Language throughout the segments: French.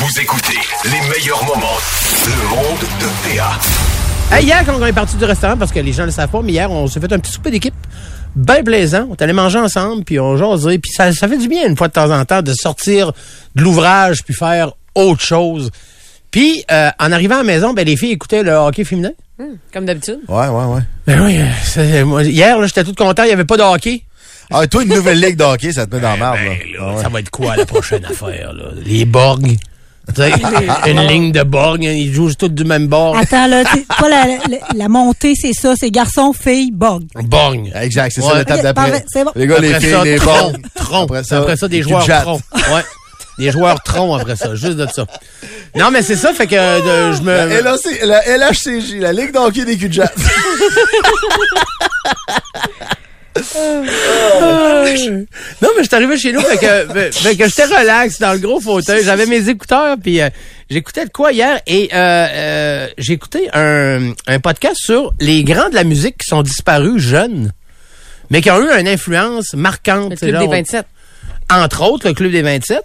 Vous écoutez les meilleurs moments. Le monde de PA. Hey, hier, quand on est parti du restaurant, parce que les gens ne le savent pas, mais hier, on s'est fait un petit souper d'équipe bien plaisant. On est allé manger ensemble, puis on jasait. Puis ça, ça fait du bien, une fois de temps en temps, de sortir de l'ouvrage, puis faire autre chose. Puis, euh, en arrivant à la maison, ben, les filles écoutaient le hockey féminin. Comme d'habitude. Ouais, ouais, ouais. Ben oui, euh, c'est- moi, hier, là, j'étais tout content, il n'y avait pas de hockey. Ah, toi, une nouvelle ligue de hockey, ça te met dans la marde, Ben, là. là, Ah ouais. Ça va être quoi la prochaine affaire, là? Les Borg. Sais, une ligne de Borg, hein, ils jouent tous du même bord. Attends, là, c'est pas la, la, la montée, c'est ça, c'est garçon, fille, bog. Borg. Exact, c'est Ouais. ça l'étape d'après. bon. Les gars, les filles, ça, les tronc, tronc. Après Après ça, ça, des joueurs cul-de-jatte. tronc. Ouais. Des joueurs tronc après ça, juste de ça. Non, mais c'est ça, fait que euh, je me... La, LHC, la LHCJ, la Ligue de hockey des cul de. Non, mais je suis arrivé chez nous, fait que, fait- que j'étais relax dans le gros fauteuil. J'avais mes écouteurs, puis euh, j'écoutais de quoi hier, et euh, euh, j'ai écouté un, un podcast sur les grands de la musique qui sont disparus jeunes, mais qui ont eu une influence marquante. Le club là, des on- 27. entre autres, le Club des 27.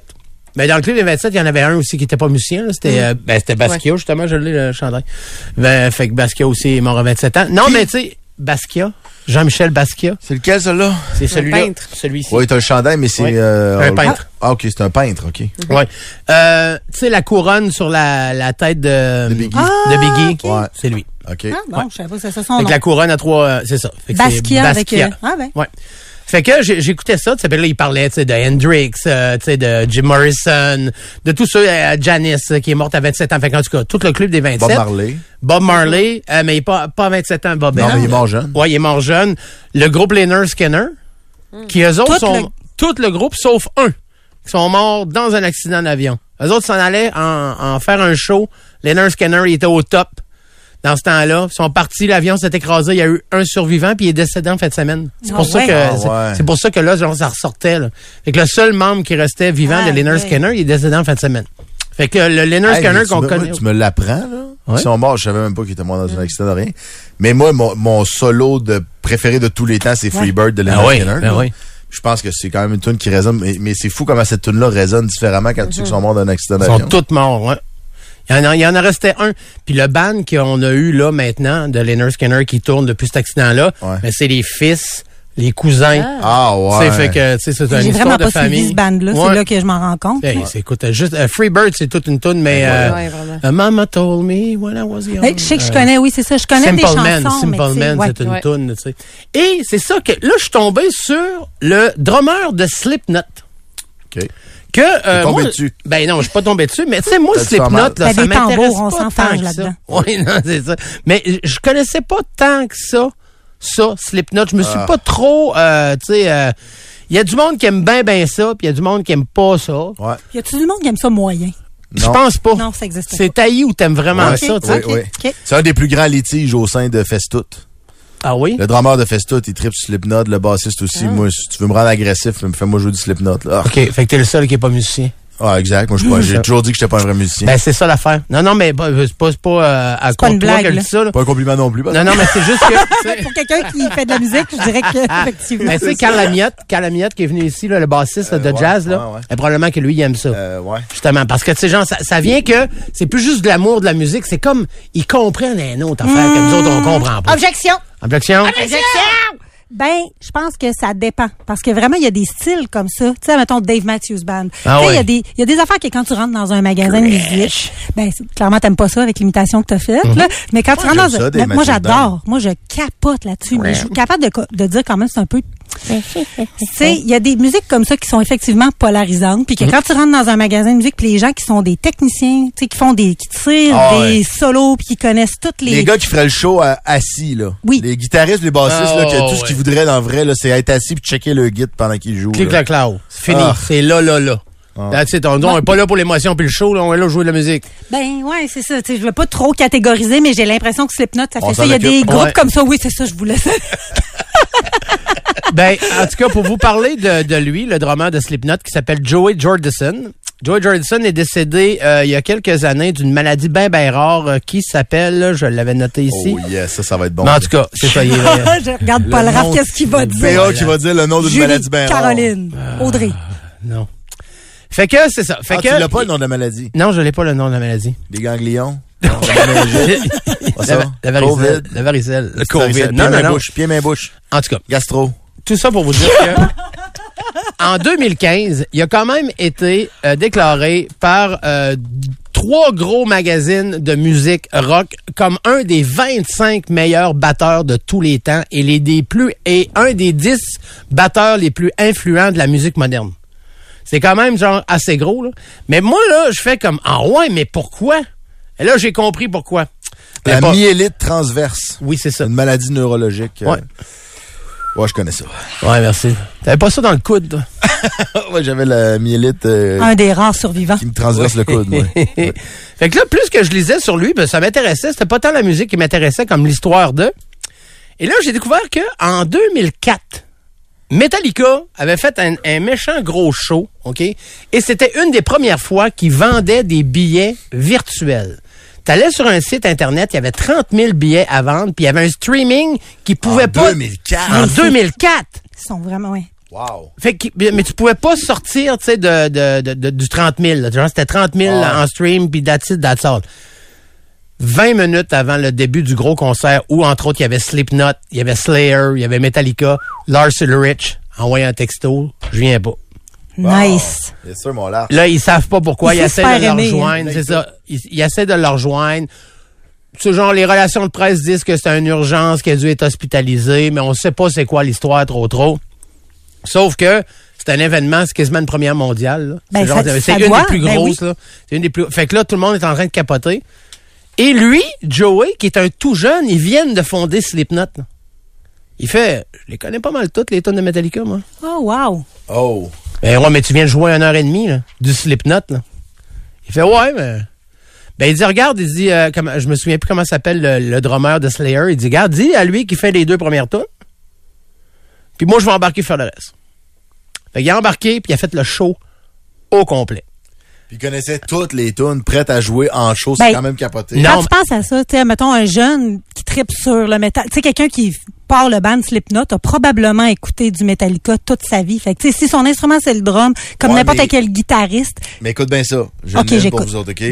Mais dans le Club des 27, il y en avait un aussi qui était pas musicien. C'était euh, ben, c'était Basquiat, justement, je l'ai, le chandail. Ben, fait que Basquiat aussi est mort à 27 ans. Non, mais tu sais, Basquiat, Jean-Michel Basquiat, C'est lequel, celui-là? c'est celui-là. peintre. Celui-ci. Oui, t'as un chandail, mais c'est... Oui. euh, Un peintre. Ah, OK, c'est un peintre, OK. Ouais. Euh, tu sais, la couronne sur la, la tête de, De Biggie. de Biggie. Ouais. C'est lui. OK. Ah, bon, Ouais. je savais pas que c'est ça son Fait nom. que la couronne a trois, euh, c'est ça. Fait que c'est Basquiat avec... Basquiat. euh, ah, ben. Ouais. Fait que j'écoutais ça, tu sais, puis là, il parlait, tu sais, de Hendrix, euh, tu sais, de Jim Morrison, de tous ceux, euh, Janis, euh, qui est morte à 27 ans. Fait qu'en tout cas, tout le club des 27. Bob Marley. Bob Marley, euh, mais il est pas, pas à 27 ans, Bob. Non, mais il est mort jeune. Ouais, il est mort jeune. Le groupe Leonard Skinner, qui eux autres Tout sont, le- tout le groupe sauf un, qui sont morts dans un accident d'avion. Eux autres s'en allaient en, en faire un show. Leonard Skinner, il était au top dans ce temps-là. Ils sont partis, l'avion s'est écrasé, il y a eu un survivant, puis il est décédé en fin de semaine. C'est pour Ah ça ouais? que Ah ouais. c'est pour ça que là, genre, ça ressortait. Là. Fait que le seul membre qui restait vivant Ah, de Leonard ouais. Skinner, il est décédé en fin de semaine. Fait que le Leonard Hey, Skinner qu'on connaît. Tu me l'apprends, là. Ouais. Ils sont morts, je savais même pas qu'ils étaient morts dans un accident de rien. Mais moi, mon, mon solo de préféré de tous les temps, c'est Freebird de Leonard Ah oui, Skinner. ben oui. Je pense que c'est quand même une tune qui résonne, mais, mais c'est fou comment cette tune-là résonne différemment quand tu sais qu'ils sont morts d'un accident Ils sont d'avion. tous morts, ouais. Il y, en a, il y en a resté un. Puis le band qu'on a eu là maintenant, de Leonard Skinner qui tourne depuis cet accident-là, Ouais. ben, c'est les fils, les cousins. Ah ouais. C'est fait que, tu sais, c'est une J'ai vraiment de pas suivi famille. ce band-là. Ouais. C'est là que je m'en rends compte. Hey, c'est, écoute, juste, euh, Freebird, c'est toute une tune, mais, euh, Ouais, vraiment. euh, Mama told me when I was young. Hey, je sais que je Euh, connais, oui, c'est ça. Je connais des Simple chansons. Man, mais Simple Man, ouais. c'est une Ouais. tune, tu sais. Et c'est ça que, là, je suis tombé sur le drummer de Slipknot. OK. Que, euh, tombé moi- dessus. Ben non, je suis pas tombé dessus, mais tu sais, moi, Slipknot, là, T'as ça m'intéresse on pas s'enfarge tant que ça. là-dedans. Oui, non, c'est ça. Mais je connaissais pas tant que ça, ça, Slipknot. Je me suis Ah. pas trop, euh, tu sais, euh, il y a du monde qui aime bien, bien ça, puis il y a du monde qui aime pas ça. Ouais. Y a-tu du monde qui aime ça moyen? Je pense pas. Non, ça existe pas. C'est taillé ou t'aimes vraiment Ouais, ça, tu sais. C'est un des plus grands litiges au sein de Festout. Ah oui? Le drummer de Festout, il tripe sur Slipknot, le bassiste aussi. Moi, si tu veux me rendre agressif, fais-moi jouer du Slipknot. Là. OK, fait que t'es le seul qui est pas musicien. Ah, exact. Moi, j'ai toujours dit que j'étais pas un vrai musicien. Ben, c'est ça l'affaire. Non, non, mais bah, c'est pas, c'est pas euh, à pas contre une toi blague, que je là. dis ça, là. pas un compliment non plus. parce Non, non, mais c'est juste que, Pour quelqu'un qui fait de la musique, je dirais que effectivement. Ben, tu sais, Carl Lamiotte, Carl Lamiotte qui est venu ici, là, le bassiste là, de Euh, ouais, jazz, là, ouais, ouais. ben, probablement que lui, il aime ça. Euh, ouais. Justement, parce que, tu sais, genre, ça, ça vient que c'est plus juste de l'amour de la musique, c'est comme, ils comprennent un autre affaire que nous autres, on comprend pas. Objection! Objection? Ben, je pense que ça dépend. Parce que vraiment, il y a des styles comme ça. Tu sais, mettons Dave Matthews Band. Ah tu sais, il y a des, y a des affaires que quand tu rentres dans un magasin de musique, ben, clairement, t'aimes pas ça avec l'imitation que t'as faite, là. Mais quand tu rentres dans un, mais moi, j'adore. Moi, je capote là-dessus. Mais je suis capable de, de dire quand même, c'est un peu, tu sais, il y a des musiques comme ça qui sont effectivement polarisantes. Puis que quand tu rentres dans un magasin de musique, puis les gens qui sont des techniciens, tu sais, qui font des, qui tirent Ah des ouais. solos, puis qui connaissent toutes les, Les gars qui feraient le show euh, assis, là. Oui. Les guitaristes, les bassistes, Ah, là, que tout ouais. ce qu'ils voudraient dans le vrai, là, c'est être assis puis checker le guide pendant qu'ils jouent. Clic, là. clac, clac. C'est fini. Ah. C'est là, là, là. That's it. On, on est pas là pour l'émotion puis le show, là. On est là pour jouer de la musique. Ben ouais, c'est ça. Tu sais, je veux pas trop catégoriser, mais j'ai l'impression que Slipknot, ça On fait ça. Il y a des groupes Ouais. comme ça. Oui, c'est ça, je vous laisse. Ben, en tout cas, pour vous parler de, de lui, le drummer de Slipknot qui s'appelle Joey Jordison. Joey Jordison est décédé euh, il y a quelques années d'une maladie bien, bien rare euh, qui s'appelle, je l'avais noté ici. Oh yes, ça, ça va être bon. Mais en tout cas, c'est ça. il est- je regarde Paul Le nom- qu'est-ce qu'il va dire? PA qui va dire le nom d'une maladie bien rare. Caroline, Audrey. non. Fait que c'est ça. Fait Ah, que tu l'as pas le nom de la maladie? Non, je l'ai pas le nom de la maladie. Des ganglions? Non, la. Pas la, varicelle. Covid? La varicelle. Le. COVID. Pied, Non, non, main, non. bouche. Pied, main, bouche. En tout cas, Gastro. Tout ça pour vous dire que en 2015, il a quand même été euh, déclaré par euh, trois gros magazines de musique rock comme un des 25 meilleurs batteurs de tous les temps et les des plus et un des 10 batteurs les plus influents de la musique moderne. C'est quand même genre assez gros là. Mais moi là, je fais comme ah ouais, mais pourquoi? Et là, j'ai compris pourquoi. La myélite transverse. Oui, c'est ça. Une maladie neurologique. euh, Ouais. Je connais ça. Ouais, merci. T'avais pas ça dans le coude, toi? ouais, j'avais la myélite euh, Un des rares survivants. qui me transverse le coude, moi. Ouais. Fait que là, plus que je lisais sur lui, ben, ça m'intéressait. C'était pas tant la musique qui m'intéressait comme l'histoire de. Et là, j'ai découvert que en 2004, Metallica avait fait un, un méchant gros show, OK? Et c'était une des premières fois qu'ils vendaient des billets virtuels. T'allais sur un site Internet, il y avait 30 000 billets à vendre, puis il y avait un streaming qui pouvait En pas... 2004. En 2004! Ils sont vraiment, ouais. Wow. Fait que, mais tu pouvais pas sortir, tu sais, de, de, de, de- du 30 000. là. Genre, c'était 30 000 Ah. en stream, puis that's it, that's all. 20 minutes avant le début du gros concert, où, entre autres, il y avait Slipknot, il y avait Slayer, il y avait Metallica, Lars Ulrich, envoyé un texto, je viens pas. Nice. Bien sûr, mon lard. Là, ils savent pas pourquoi, Il ils se essaient de aimer, hein. rejoindre, c'est ça. Ils, ils essaient de leur rejoindre. Ce genre, les relations de presse disent que c'est une urgence, qu'il a dû être hospitalisé, mais on sait pas c'est quoi l'histoire trop trop. Sauf que c'est un événement, c'est quasiment une première mondiale. Ben, c'est une doit, des plus ben grosses. oui. C'est une des plus. Fait que là, tout le monde est en train de capoter. Et lui, Joey, qui est un tout jeune, ils viennent de fonder Slipknot. là. Il fait, je les connais pas mal toutes les tonnes de Metallica, moi. Oh, wow. Oh. Ben ouais, mais tu viens de jouer une heure et demie, là, du Slipknot, là. Il fait, ouais, mais... Ben, il dit, regarde, il dit, euh, je me souviens plus comment s'appelle le, le drummer de Slayer. Il dit, regarde, dis à lui qui fait les deux premières tunes. Puis moi, je vais embarquer faire le reste. Fait qu'il a embarqué, puis il a fait le show au complet. Puis il connaissait toutes les tunes prêtes à jouer en show. Ben, c'est quand même capoté. Non, Quand tu penses à ça, tu sais, mettons un jeune qui tripe sur le métal, tu sais, quelqu'un qui part le band Slipknot a probablement écouté du Metallica toute sa vie. Fait que, tu sais, si son instrument c'est le drum, comme Ouais, n'importe quel guitariste, Mais écoute bien ça. Je Ok, l'aime pour j'écoute. vous autres, OK?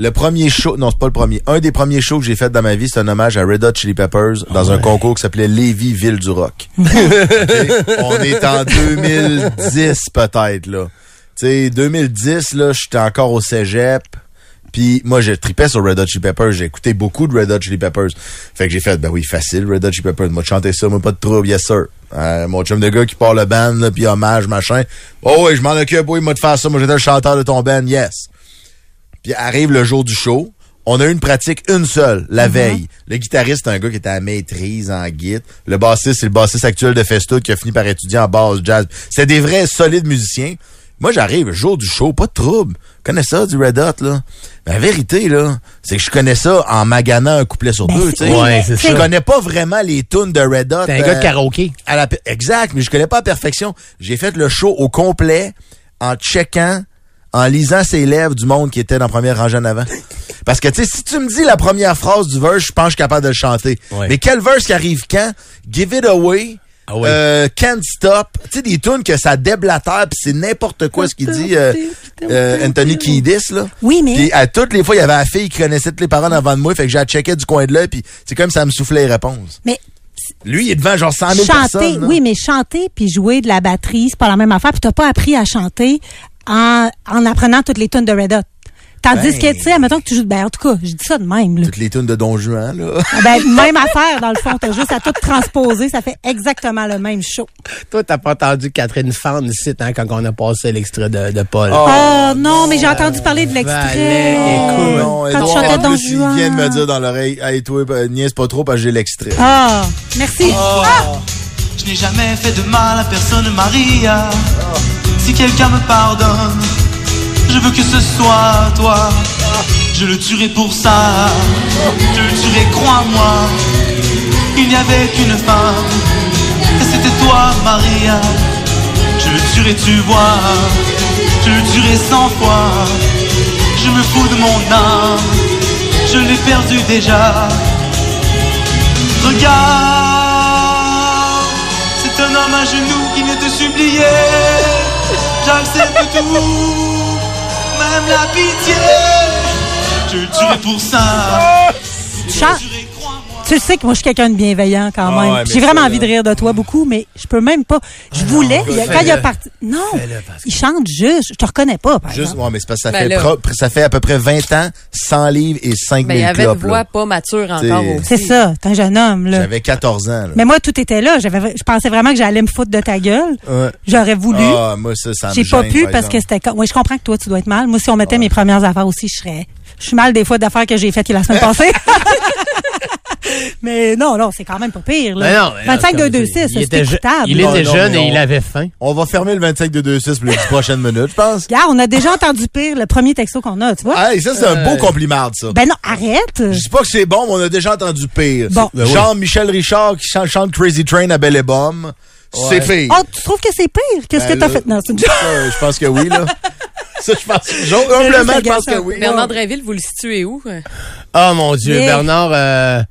Le premier show, non, c'est pas le premier. Un des premiers shows que j'ai fait dans ma vie, c'est un hommage à Red Hot Chili Peppers dans un concours qui s'appelait Lévis Ville du Rock. On est en 2010 peut-être, là. Tu sais, 2010, là, j'étais encore au cégep. Puis moi, je tripais sur Red Hot Chili Peppers. J'ai écouté beaucoup de Red Hot Chili Peppers. Fait que j'ai fait, ben oui, facile, Red Hot Chili Peppers. Moi, chanter ça, moi, pas de trouble, yes sir. Euh, mon chum de gars qui part le band, là, puis hommage, machin. Oh oui, je m'en occupe, oui, moi de faire ça. Moi, j'étais le chanteur de ton band, yes. Puis arrive le jour du show. On a eu une pratique une seule, la veille. Le guitariste, c'est un gars qui était à maîtrise en guide. Le bassiste, c'est le bassiste actuel de Festood qui a fini par étudier en basse jazz. C'est des vrais solides musiciens. Moi, j'arrive le jour du show, pas de trouble. Je connais ça, du Red Hot, là. Mais la vérité, là, c'est que je connais ça en maganant un couplet sur Ben, deux, c'est- tu sais. Ouais, c'est Je connais pas vraiment les tunes de Red Hot. T'es un gars de euh, karaoké. à la per- exact, mais je connais pas à perfection. J'ai fait le show au complet en checkant, en lisant ses lèvres du monde qui était dans la première rangée en avant. Parce que, tu sais, si tu me dis la première phrase du verse, je pense que je suis capable de le chanter. Ouais. Mais quel verse qui arrive quand? Give it away. Ah ouais. euh, can't stop. Tu sais, des tunes que ça déblatère puis c'est n'importe quoi ce qu'il dit euh, euh, Anthony Kiedis, là. Oui, mais- Puis à toutes les fois, il y avait la fille qui connaissait toutes les paroles avant de moi, fait que j'ai checké du coin de l'œil puis c'est comme ça me soufflait les réponses. mais Lui, il est devant genre 100 000 chanter, personnes. là. oui, mais chanter puis jouer de la batterie, c'est pas la même affaire. Puis t'as pas appris à chanter en, en apprenant toutes les tunes de Red Hot. Tandis Ben. que, tu sais, admettons que tu joues de... Ben, en tout cas, je dis ça de même, là. Toutes les tunes de Don Juan, là. Ah Ben, même affaire, dans le fond. T'as juste à tout transposer. Ça fait exactement le même show. Toi, t'as pas entendu Catherine Fan ici, hein, quand on a passé l'extrait de, de Paul? Oh, non, mais j'ai entendu parler de l'extrait. Écoute. non, Quand tu chantais Don plus, il Juan. vient de me dire dans l'oreille, hey, toi, euh, niaise pas trop parce que j'ai l'extrait. Ah, merci. Ah! Je n'ai jamais fait de mal à personne, Maria. Si quelqu'un me pardonne, je veux que ce soit toi. Je le tuerai pour ça. Je le tuerai, crois-moi. Il n'y avait qu'une femme. Et c'était toi, Maria. Je le tuerai, tu vois. Je le tuerai cent fois. Je me fous de mon âme. Je l'ai perdu déjà. Regarde, c'est un homme à genoux qui vient te supplier. J'accepte tout. même la pitié. Je le tuerai pour ça. Charles, tu sais que moi, je suis quelqu'un de bienveillant quand Ah même. ouais, J'ai vraiment envie de rire de toi beaucoup, mais je peux même pas. Je voulais, il y a- quand il a parti. Non, il chante juste. Je te reconnais pas, par Juste, exemple. ouais, mais c'est parce que ça, Ben fait ça fait à peu près 20 ans, 100 livres et 5000 Ben, il y avait une voix là. pas mature encore. C'est ça, t'es un jeune homme, là. J'avais 14 ans, là. Mais moi, tout était là. J'avais, je pensais vraiment que j'allais me foutre de ta gueule. Ouais. J'aurais voulu. Ah, moi, ça, ça J'ai pas gêne, pu par parce que c'était. Oui, je comprends que toi, tu dois être mal. Moi, si on mettait mes premières affaires aussi, je serais. Je suis mal des fois d'affaires que j'ai faites la semaine passée. mais non, non, c'est quand même pas pire. Là. Mais non, mais là, 25 2 comme 2 c'est- 6 il c'est était je- écoutable. Il était non, jeune et on- il avait faim. On va fermer le 25 de 2-6 pour les 10 prochaines minutes, je pense. Regarde, on a déjà entendu pire le premier texto qu'on a, tu vois? Ah, ça, c'est un beau compliment, ça. Ben non, arrête. Je dis pas que c'est bon, mais on a déjà entendu pire. Bon. C'est- Genre Michel Richard qui chante, chante Crazy Train à Belle et Bomme. C'est pire. Oh, tu trouves que c'est pire? Qu'est-ce Ben que t'as là, fait? Non, c'est une joke. ça, je pense que oui, là. Ça, je pense. Humblement, je pense que oui. Bernard Dréville, vous le situez où? Oh mon Dieu, Mais- Bernard, euh,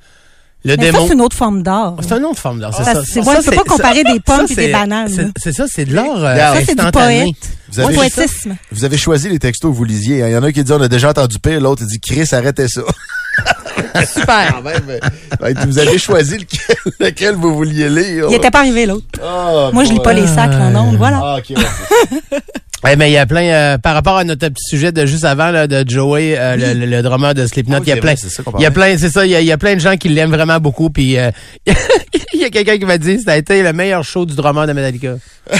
le Mais ça, démon. c'est une autre forme d'art. C'est un autre forme d'art, c'est Ça, ça. c'est- Ça, ouais, c'est- pas comparer ça- des pommes ça, et des c'est- bananes, c'est- ça, c'est de l'art euh, Ça, c'est du poète. Vous avez, Poétisme. vous avez choisi les textos que vous lisiez. hein. Il y en a un qui dit on a déjà entendu pire, l'autre dit Chris, arrêtez ça. Super. Quand même, ben, vous avez choisi lequel, lequel vous vouliez lire. Il était pas arrivé, l'autre. Ah, Moi, je lis pas les sacs en ondes, voilà. Ah, ok. ouais. Ouais, mais il y a plein, euh, par rapport à notre petit sujet de juste avant, là, de Joey, euh, le, le, le drummer de Slipknot, il y a plein, il y a plein, c'est ça, il y a, il y a plein de gens qui l'aiment vraiment beaucoup, puis euh, il y a quelqu'un qui m'a dit, ça a été le meilleur show du drummer de Metallica.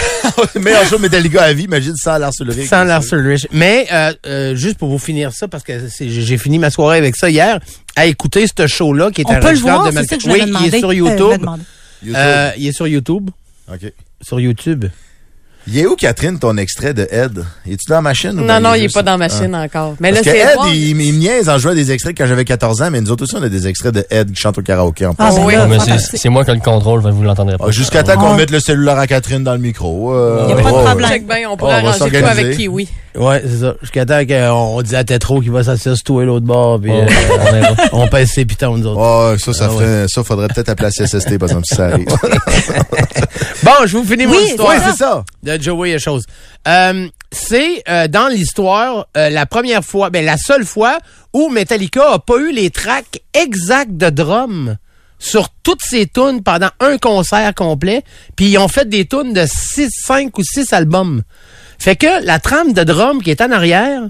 Meilleur show de Metallica à vie, imagine sans Lars Ulrich. Sans Lars Ulrich. Mais euh, euh, juste pour vous finir ça, parce que j'ai fini ma soirée avec ça hier, à écouter ce show-là qui est On un peut le voir, de c'est ça que je Oui, il est sur YouTube. Euh, il est sur YouTube. OK. Sur YouTube. Il est où, Catherine, ton extrait de Ed? Es-tu dans la machine? ou Non, bien non, il est juste- pas dans la machine encore. Mais Parce là, que c'est Ed, il, il me niaise en jouant des extraits quand j'avais 14 ans, mais nous autres aussi, on a des extraits de Ed qui chante au karaoké en Ah, plus. ben oui. c'est c'est moi qui ai le contrôle, vous l'entendrez pas. Ah, Jusqu'à temps qu'on Ah. mette le cellulaire à Catherine dans le micro. Euh, Y a pas de ouais, problème. Check bien, on Oh, pourrait on va arranger quoi avec Kiwi. Ouais, c'est ça. Jusqu'à temps qu'on dit à Tétro qu'il va s'asseoir sur toi et l'autre bord, puis Oh, euh, on on pèse ses pitons, nous autres. Ouais, ça, ça Ah, ferait, ça, faudrait peut-être appeler la CSST, par exemple, si ça arrive. Bon, je vous finis mon Oui, histoire. ouais, c'est ça. de Joey et chose. Euh, c'est euh, dans l'histoire euh, la première fois, ben la seule fois où Metallica a pas eu les tracks exacts de drum sur toutes ses tunes pendant un concert complet, puis ils ont fait des tunes de 6 5 ou 6 albums. Fait que la trame de drum qui est en arrière,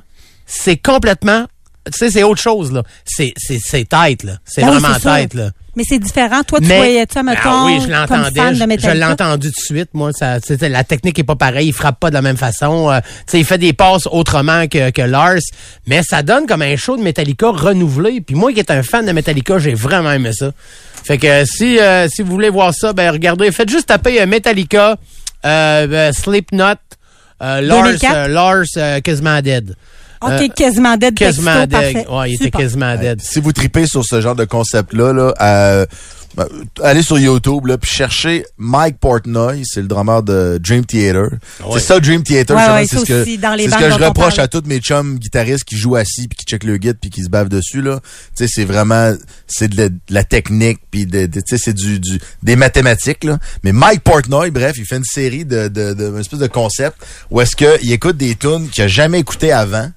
c'est complètement tu sais c'est autre chose là. C'est c'est c'est tête là. C'est Ben vraiment tête là. Mais c'est différent. Toi, tu Mais- voyais ça, mettons, Ah oui, je l'entendais. Je, l'ai entendu tout de suite. Moi, ça, la technique est pas pareille. Il frappe pas de la même façon. Euh, il fait des passes autrement que, que Lars. Mais ça donne comme un show de Metallica renouvelé. Puis moi qui est un fan de Metallica, j'ai vraiment aimé ça. Fait que si, euh, si vous voulez voir ça, ben regardez. Faites juste taper euh, Metallica, euh, Slipknot, Lars, 2004? Lars quasiment dead. OK, Euh, quasiment dead Quasiment texto, dead. parfait. Ouais, il était quasiment dead. Si vous tripez sur ce genre de concept-là, là, euh, ben, allez sur YouTube, là, puis cherchez Mike Portnoy, c'est le drummer de Dream Theater. C'est ça, Dream Theater. Ouais, ouais, c'est ça ce que, aussi, dans les c'est ce que je reproche à tous mes chums guitaristes qui jouent assis puis qui checkent le guide puis qui se bavent dessus, là. Tu sais, c'est vraiment, c'est de, la- de la technique puis de, de- tu sais, c'est du, du, des mathématiques, là. Mais Mike Portnoy, bref, il fait une série de, de, de, une espèce de concept où est-ce que il écoute des tunes qu'il a jamais écoutées avant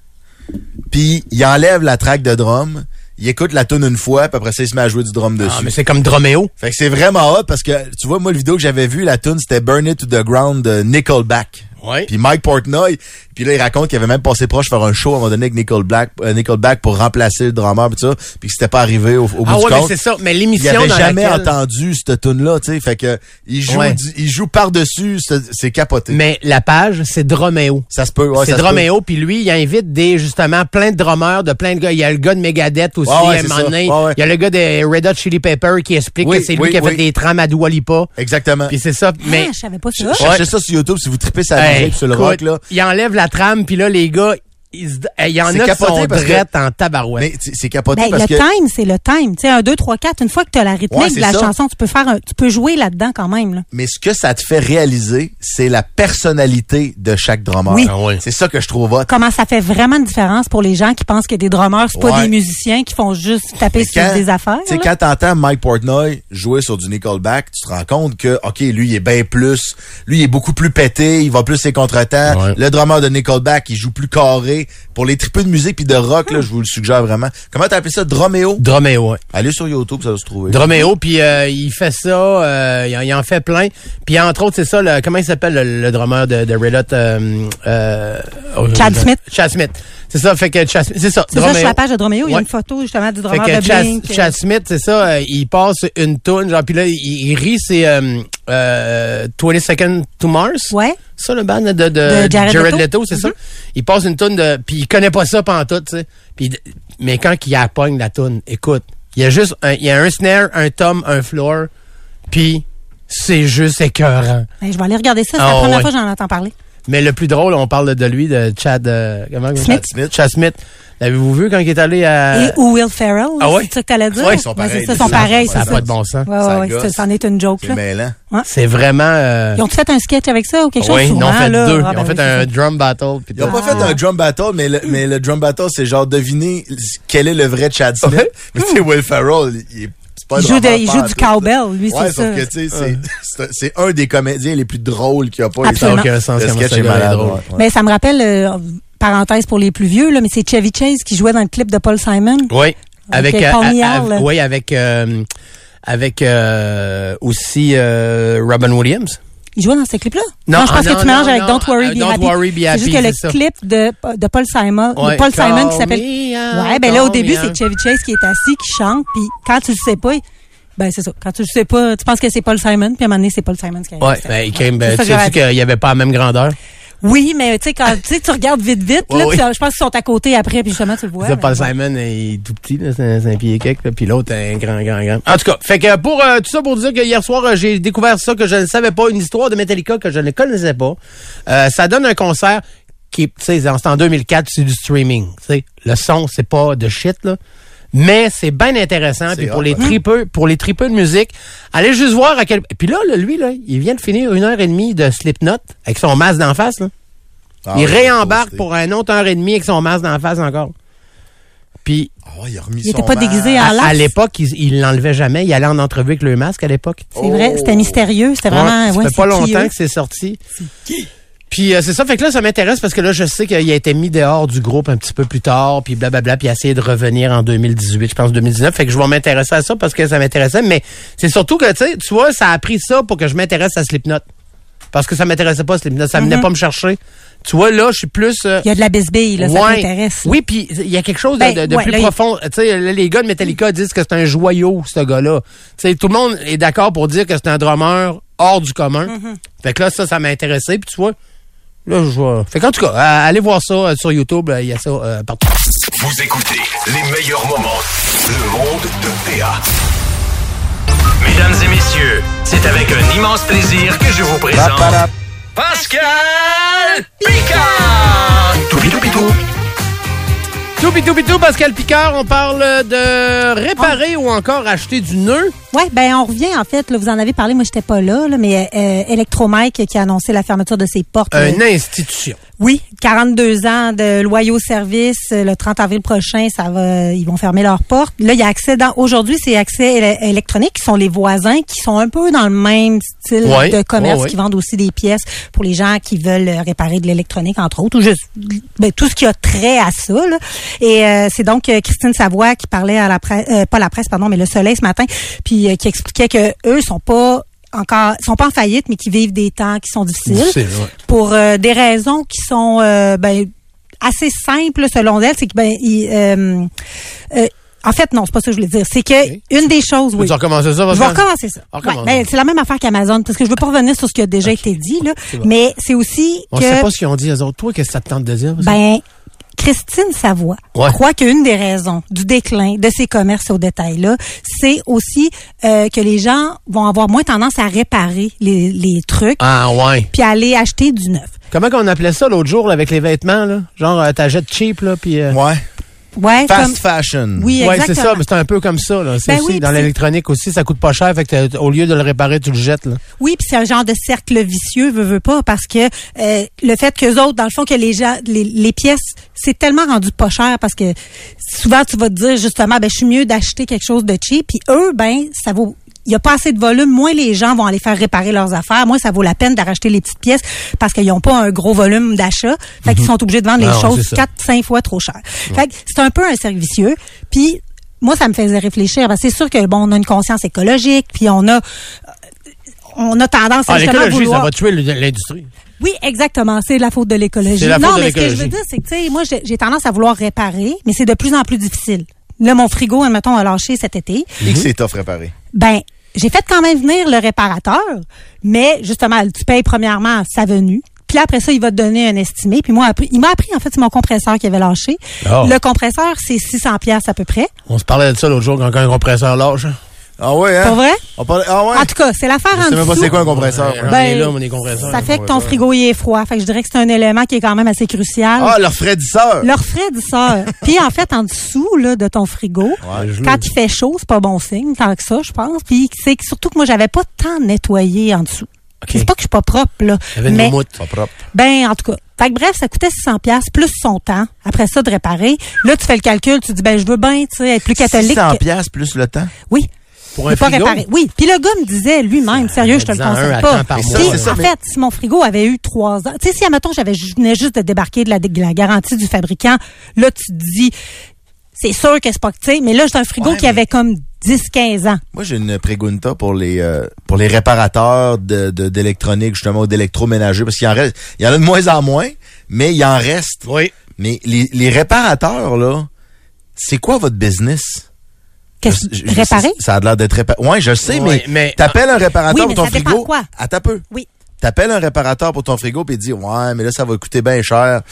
puis il enlève la track de drum, il écoute la tune une fois, puis après ça, il se met à jouer du drum dessus. Ah, mais c'est comme Dromeo. Fait que c'est vraiment hot parce que, tu vois, moi, le vidéo que j'avais vu, la tune, c'était Burn It to the Ground de Nickelback. Ouais. Puis Mike Portnoy, puis là, il raconte qu'il avait même passé proche de faire un show à un moment donné avec Nickelback, euh, Nickelback pour remplacer le drummer, pis tout ça, puis que c'était pas arrivé au, au bout Ah du ouais, mais c'est ça. Mais Il l'émission avait dans jamais laquelle- entendu cette tune là tu sais. Fait que, il joue, Ouais. du- il joue par-dessus, c'est c'est capoté. Mais la page, c'est Dromeo. ça se peut, ouais, c'est ça. Dromeo, puis lui, il invite des justement plein de drummers, de plein de gars. Il y a le gars de Megadeth aussi, Ouais, ouais, à un moment ça. donné. Ouais, ouais. Il y a le gars de Red Hot Chili Pepper qui explique Oui, que c'est lui oui, qui a fait oui. des trames à Dua Lipa. Exactement. Puis c'est ça. Mais Ah, je savais pas ça. Cherchez ça sur YouTube si vous tripez musique sur le écoute, rock, là. il enlève la trame, puis là, les gars, il y en C'est a qui sont drettes en tabarouette. Mais c'est capoté Ben, parce le que. time, c'est le time. Tu sais, un, deux, trois, quatre. Une fois que tu as la rythmique Ouais, de la ça. chanson, tu peux faire un, tu peux jouer là-dedans quand même, là. Mais ce que ça te fait réaliser, c'est la personnalité de chaque drummer. Oui. Ah ouais. C'est ça que je trouve hot. Comment ça fait vraiment une différence pour les gens qui pensent que des drummers, c'est pas Ouais. des musiciens qui font juste taper sur des affaires. Tu sais, quand t'entends Mike Portnoy jouer sur du Nickelback, tu te rends compte que, OK, lui, il est bien plus, lui, il est beaucoup plus pété, il va plus ses contretemps. Ouais. Le drummer de Nickelback, il joue plus carré. Pour les tripeux de musique puis de rock, là, je vous le suggère vraiment. Comment t'as appelé ça? Dromeo? Dromeo, ouais. Allez sur YouTube, ça va se trouver. Dromeo, puis euh, il fait ça, euh, il, en, il en fait plein. Puis entre autres, c'est ça, le, comment il s'appelle le, le drummer de, de Red Hot? Euh, euh, Chad je- Smith. Chad Smith. C'est ça, fait que Chad Smith, c'est ça. C'est ça, sur la page de Dromeo, il y a une photo justement du Fait drummer que de Chad, Blink. Chad Smith, c'est ça, euh, il passe une toune, genre, puis là, il, il rit, c'est euh, euh, 20 Seconds to Mars. Ouais. Ça, le band de, de, De Jared Jared, Leto. Leto, c'est ça. Il passe une toune de... Puis il connaît pas ça pantoute, tu sais. Puis, mais quand il appogne la toune, écoute, il y a juste un, il y a un snare, un tom, un floor, puis c'est juste écœurant. Ben, je vais aller regarder ça. C'est Ah, la première ouais. fois que j'en entends parler. Mais le plus drôle, on parle de lui, de Chad... euh, comment Smith. Chad Smith. Chad Smith. L'avez-vous vu quand il est allé à... Et ou Will Ferrell, ah ouais? c'est ça que t'allais dire? Ouais, ils sont Ouais, pareils. ils sont pareils, ça ça. pas de bon sens. Ouais, Ça ouais, ouais, ça, c'en est une joke, C'est là. mêlant. C'est vraiment... euh, Ils ont fait un sketch avec ça ou quelque chose? oui, ils ont fait là. deux. Ah, ils ben ont fait oui, un drum battle. puis Ils ont pas fait un drum battle, mais le, mais le drum battle, c'est genre deviner quel est le vrai Chad Smith. Ouais. Mais tu sais, Will Ferrell, il est Il joue, de- il du cowbell, lui, Ouais, c'est ça. sauf que, tu sais, c'est- c'est un- des comédiens les plus drôles qu'il y a pas. Absolument. Ça n'a aucun sens Le sketch est malade. drôle. ouais. Mais ça me rappelle, euh, parenthèse pour les plus vieux, là, mais c'est Chevy Chase qui jouait dans le clip de Paul Simon. Oui. Avec, Avec euh, là. oui, avec euh, avec euh, aussi euh, Robin Williams. Il jouait dans ce clip-là? Non, je pense ah, que tu mélanges avec Don't Worry euh, Be Don't Happy. Worry Be C'est juste que le ça. clip de, de Paul Simon, de Paul Simon qui s'appelle... Ouais, ben là, au début, c'est. Chevy Chase qui est assis, qui chante, puis quand tu le sais pas, ben c'est ça. Quand tu le sais pas, tu penses que c'est Paul Simon, puis à un moment donné, c'est Paul Simon qui arrive. Ouais, ben, il came, ben, tu sais qu'il n'y avait pas la même grandeur? Oui, mais tu sais, quand tu regardes vite, vite, Ouais, là, oui. je pense qu'ils sont à côté après, puis justement, tu le vois. ça, Paul. Simon, il est tout petit, là, c'est un, pied quelque, là, puis l'autre, un grand, grand, grand. En tout cas, fait que pour euh, tout ça pour dire que hier soir, euh, j'ai découvert ça que je ne savais pas, une histoire de Metallica que je ne connaissais pas. Euh, ça donne un concert qui, est- tu sais, c'est en 2004, c'est du streaming. Tu sais, le son, c'est pas de shit là. Mais c'est bien intéressant. Puis hot, pour les tripeux, pour les tripeux de musique, allez juste voir à quel. Puis là, là, lui, là, il vient de finir une heure et demie de Slipknot avec son masque d'en face. Là. Ah il réembarque pour un autre heure et demie avec son masque d'en face encore. Puis ouais, il a remis Il était son pas masque. déguisé en à, à l'époque, il l'enlevait jamais. Il allait en entrevue avec le masque à l'époque. C'est vrai, c'était mystérieux, c'était vraiment... Ouais, ça ouais, fait pas c'est qui, longtemps eux? que c'est sorti. Puis euh, c'est ça, fait que là, ça m'intéresse parce que là, je sais qu'il a été mis dehors du groupe un petit peu plus tard, puis blablabla, puis il a essayé de revenir en 2018, je pense 2019. Fait que je vais m'intéresser à ça parce que ça m'intéressait. Mais c'est surtout que, tu sais, tu vois, ça a pris ça pour que je m'intéresse à Slipknot. Parce que ça m'intéressait pas, Slipknot. Ça venait pas me chercher. Tu vois, là, je suis plus... euh, Il y a de la bisbille, là, ça Ouais. là. Oui, puis il y a quelque chose de, Ben, de- de ouais, plus là, profond. Tu sais, là, les gars de Metallica disent que c'est un joyau, ce gars-là. Tu sais, tout le monde est d'accord pour dire que c'est un drummer hors du commun. Mm-hmm. Fait que là, ça, ça m'a intéressé. Puis tu vois, là, je vois. Fait qu'en tout cas, euh, allez voir ça euh, sur YouTube. euh, Il y a ça euh, partout. Vous écoutez les meilleurs moments. Le monde de PA. Mesdames et messieurs, c'est avec un immense plaisir que je vous présente. Pascal Picard. Toupidoupitou. Tout, Pascal Picard, on parle de réparer ou encore acheter du nœud. Ouais, ben on revient en fait. Là, vous en avez parlé, moi j'étais pas là, là mais euh, Electromike qui a annoncé la fermeture de ses portes. euh, Une institution. Oui, 42 ans de loyaux services. euh, Le 30 avril prochain, ça va, ils vont fermer leurs portes. Là, il y a accès dans. Aujourd'hui, c'est accès éle- électronique qui sont les voisins qui sont un peu dans le même style Ouais, de commerce, ouais, ouais. qui vendent aussi des pièces pour les gens qui veulent euh, réparer de l'électronique entre autres, ou juste ben, tout ce qui a trait à ça. Là. Et euh, c'est donc Christine Savoie qui parlait à la presse, euh, pas la presse, pardon, mais le Soleil ce matin, puis euh, qui expliquait que eux sont pas encore sont pas en faillite mais qui vivent des temps qui sont difficiles Difficile, ouais. pour euh, des raisons qui sont euh, ben, assez simples selon elle, c'est que ben ils, euh, euh, en fait non, c'est pas ça que je voulais dire, c'est que une des choses oui. Tu recommences ça, Je vais recommencer ça. Ouais, ben, c'est la même affaire qu'Amazon, parce que je veux pas revenir sur ce qui a déjà été dit, là. bon. Mais c'est aussi On que sait pas ce qu'ils ont dit, eux autres. Toi, qu'est-ce que ça te tente de dire? Ben Christine Savoie Ouais. croit qu'une des raisons du déclin de ces commerces au détail là, c'est aussi euh, que les gens vont avoir moins tendance à réparer les, les trucs Ah, ouais. puis à aller acheter du neuf. Comment qu'on appelait ça l'autre jour là, avec les vêtements, là? Genre, euh, t'achètes cheap, là, puis... euh, Ouais. Ouais, Fast comme fashion. oui, Ouais, c'est exactement. ça, mais c'est un peu comme ça. Là. C'est Ben aussi oui, dans l'électronique aussi, ça coûte pas cher, fait que au lieu de le réparer, tu le jettes. Là. Oui, puis c'est un genre de cercle vicieux, veut, veut pas, parce que euh, le fait que autres, dans le fond, que les gens, les, les pièces, c'est tellement rendu pas cher parce que souvent tu vas te dire justement, ben je suis mieux d'acheter quelque chose de cheap, puis eux, ben ça vaut il n'y a pas assez de volume, moins les gens vont aller faire réparer leurs affaires, moins ça vaut la peine d'arracher les petites pièces parce qu'ils n'ont pas un gros volume d'achat. Fait qu'ils sont obligés de vendre les Ah choses quatre, cinq fois trop cher. Fait que c'est un peu un servicieux. Puis moi, ça me faisait réfléchir. parce que c'est sûr que bon, on a une conscience écologique, puis on a on a tendance à Ah, justement l'écologie, ça vouloir... va tuer l'industrie. Oui, exactement. C'est la faute de l'écologie. C'est la Non, mais ce que je veux dire, c'est que, tu sais, moi, j'ai j'ai tendance à vouloir réparer, mais c'est de plus en plus difficile. Là, mon frigo, admettons, a lâché cet été. Et que c'est tough réparé. Ben, j'ai fait quand même venir le réparateur, mais justement, tu payes premièrement sa venue. Puis là, après ça, il va te donner un estimé. Puis moi, il m'a appris, en fait, c'est mon compresseur qui avait lâché. Oh. Le compresseur, c'est 600 pièces à peu près. On se parlait de ça l'autre jour quand un compresseur lâche. Ah ouais, hein? Pas vrai? On ah ouais? En tout cas, c'est l'affaire Je en sais même pas dessous. c'est quoi un compresseur. J'en ai Ben, là, compresseurs. Ça fait que ton frigo, il est froid. Fait que je dirais que c'est un élément qui est quand même assez crucial. Ah, leur refroidisseur. Le refroidisseur. Puis en fait, en dessous là, de ton frigo, quand il fait chaud, c'est pas bon signe, tant que ça, je pense. Puis c'est que surtout que moi, j'avais pas tant nettoyé en dessous. C'est pas que je suis pas propre, là. Il y avait une mais. Pas propre. ben, en tout cas. Fait que bref, ça coûtait 600 pièces plus son temps. Après ça, de réparer. Là, tu fais le calcul, tu dis, ben, je veux bien, tu sais, être plus catholique. 600 que- piastres plus le temps? Oui. Pour un pas frigo? réparer. Oui. Puis le gars me disait lui-même, sérieux, je te le conseille pas. mois. Ça, en mais- fait, si mon frigo avait eu trois ans, tu sais, si, admettons, j'avais, je venais juste de débarquer de la, de la garantie du fabricant, là, tu te dis, c'est sûr que c'est pas que, tu sais, mais là, j'ai un frigo Ouais, qui mais- avait comme 10, 15 ans. Moi, j'ai une prégunta pour les euh, pour les réparateurs de de- d'électronique, justement, ou d'électroménager, parce qu'il en reste, il y en a de moins en moins, mais il en reste. Oui. Mais les, les réparateurs, là, c'est quoi votre business? Qu'est-ce Je- je- réparer? Ça a l'air d'être réparé. Ouais, je sais, Ouais, mais, mais- t'appelles un réparateur Oui, pour ton ça frigo. quoi? À ta peu. Oui. T'appelles un réparateur pour ton frigo puis il dit ouais mais là ça va coûter bien cher.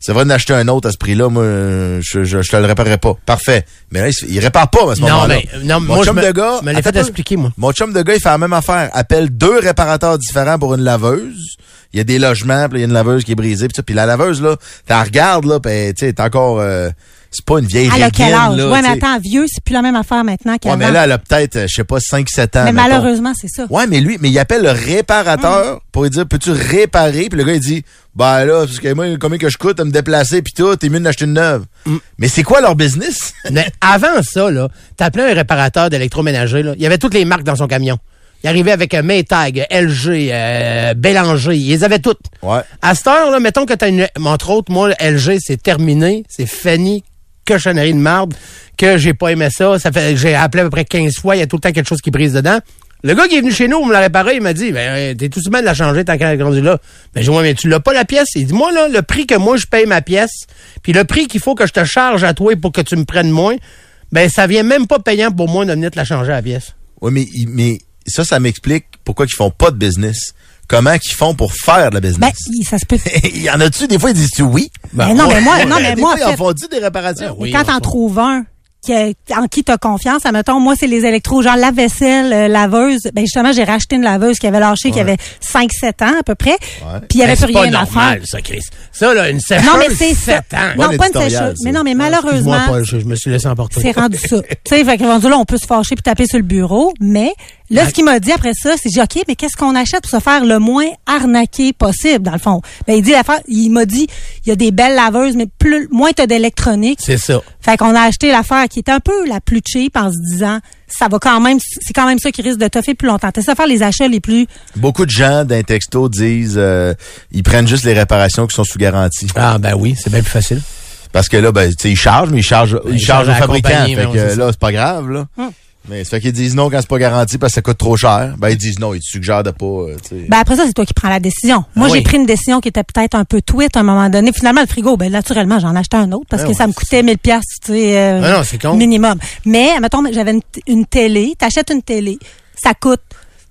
C'est vrai d'acheter un autre à ce prix-là, moi je, je, je te le réparerai pas. Parfait. Mais là il, répare pas à ce Non, moment-là. mais, non, Mon moi, je chum me, de gars, me fait expliquer, moi. Mon chum de gars, il fait la même affaire. Appelle deux réparateurs différents pour une laveuse. Il y a des logements, puis il y a une laveuse qui est brisée, puis ça. Puis la laveuse, là, t'en regardes, là, puis tu sais, t'es encore... euh, c'est pas une vieille Elle a quel âge? là, ouais, mais attends, vieux, c'est plus la même affaire maintenant qu'avant. Ouais, mais là, elle a peut-être, euh, je sais pas, 5-7 ans. mais mettons. malheureusement, c'est ça. Ouais, mais lui, mais il appelle le réparateur pour lui dire, peux-tu réparer? Puis le gars, il dit, ben là, parce que moi, combien que je coûte à me déplacer, puis tout, t'es mieux d'acheter une neuve. Mm. Mais c'est quoi leur business? Mais avant ça, là, t'appelais un réparateur d'électroménager, là. Il y avait toutes les marques dans son camion. Il arrivait avec un Maytag, LG, euh, Bélanger. Ils les avaient toutes. Ouais. À cette heure, là, mettons que t'as une, entre autres, moi, LG, c'est terminé. C'est fini. Cochonnerie de marde. Que j'ai pas aimé ça. Fait, j'ai appelé à peu près 15 fois. Il y a tout le temps quelque chose qui brise dedans. Le gars qui est venu chez nous pour me la réparer, il m'a dit, ben, euh, t'es tout de la changer tant qu'elle est rendue là. Ben, j'ai dit, tu l'as pas la pièce? Il dit, moi, là, le prix que moi, je paye ma pièce, puis le prix qu'il faut que je te charge à toi pour que tu me prennes moins, ben, ça vient même pas payant pour moi de venir te la changer à la pièce. Oui, mais, mais ça, ça m'explique pourquoi ils font pas de business. Comment qu'ils font pour faire de la business? Ben, il- ça se peut. il y en a-tu, des fois, ils disent-tu oui? Ben, non, mais moi, non, mais des moi, fois, en ils en font-tu des réparations? Oui, Et quand t'en trouves un qui a- en qui t'as confiance, admettons, moi, c'est les électros, genre la vaisselle, euh, laveuse. Ben, justement, j'ai racheté une laveuse qui avait lâché, qui avait 5-7 ans, à peu près. Puis il y avait Ben, plus pas rien à faire. ça, Chris. Ça, là, une sécheuse, Non, mais c'est ça. 7 ans. Non, Bon pas une sécheuse. Mais non, mais Excuse-moi, malheureusement, Paul, je, je me suis laissé emporter. c'est rendu ça. tu sais, fait que rendu là, on peut se fâcher puis taper sur le bureau. Mais là, ce qu'il m'a dit après ça, c'est, j'ai dit, OK, mais qu'est-ce qu'on achète pour se faire le moins arnaqué possible, dans le fond? Ben, il dit l'affaire, il m'a dit, il y a des belles laveuses, mais plus, moins t'as d'électronique. C'est ça. Fait qu'on a acheté l'affaire qui était un peu la plus cheap en se disant, ça va quand même, c'est quand même ça qui risque de toffer plus longtemps. C'est ça faire les achats les plus, Beaucoup de gens d'un texto disent, euh, ils prennent juste les réparations qui sont sous garantie. Ah, ben oui, c'est bien plus facile. Parce que là, ben, tu sais, ils chargent, mais ils chargent, ils ils chargent au fabricant. Fait que là, c'est pas grave, là. Hum. Mais ça fait qu'ils disent non quand c'est pas garanti parce que ça coûte trop cher. Ben, ils disent non, ils te suggèrent de pas, euh, tu sais. ben après ça, c'est toi qui prends la décision. Moi, Ah j'ai pris une décision qui était peut-être un peu tweet à un moment donné. Finalement, le frigo, ben, naturellement, j'en ai acheté un autre parce Ben que ouais, ça me coûtait 1000 piastres, tu sais, euh, Ah non, c'est con. minimum. Mais, mettons, j'avais une, télé. T'achètes une télé. Ça coûte,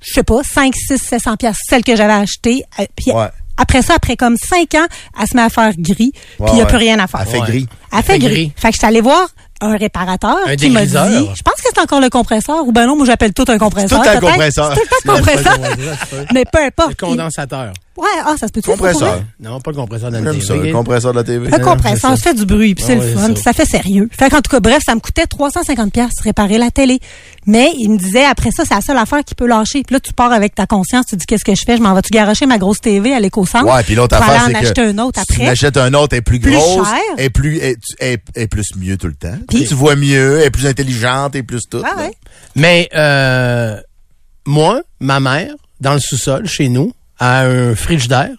je sais pas, 5, 6, 700 piastres, celle que j'avais achetée. Euh, Puis Ouais. après ça, après comme 5 ans, elle se met à faire gris. Puis il n'y a ouais. plus rien à faire. Elle fait Ouais. gris. Elle fait fait gris. gris. Fait que je suis allée voir un réparateur Un qui m'a dit, dégriseur. je pense que c'est encore le compresseur, ou ben non, moi j'appelle tout un compresseur. tout un compresseur. Tout le temps compresseur. Mais peu Le importe. condensateur. Ouais, ah, ça se peut tout Compresseur. Non, pas le compresseur dans le J'aime ça, TV. le compresseur de la TV. Le compresseur, ça fait du bruit, puis c'est Ah le fun, ça. ça fait sérieux. Fait qu'en tout cas, bref, ça me coûtait 350 pièces réparer la télé. Mais il me disait, après ça, c'est la seule affaire qui peut lâcher. Puis là, tu pars avec ta conscience, tu dis, qu'est-ce que je fais? Je m'en vais-tu garocher ma grosse TV à l'éco-centre? Ouais, puis l'autre affaire, aller c'est en que acheter un autre si tu après. achètes un autre, elle est plus Plus grosse, cher. elle est plus, elle- elle est plus mieux tout le temps. Puis- tu vois mieux, elle est plus intelligente, est plus tout. Ah là. ouais. Mais, euh, moi, ma mère, dans le sous-sol, chez nous, a un frigidaire,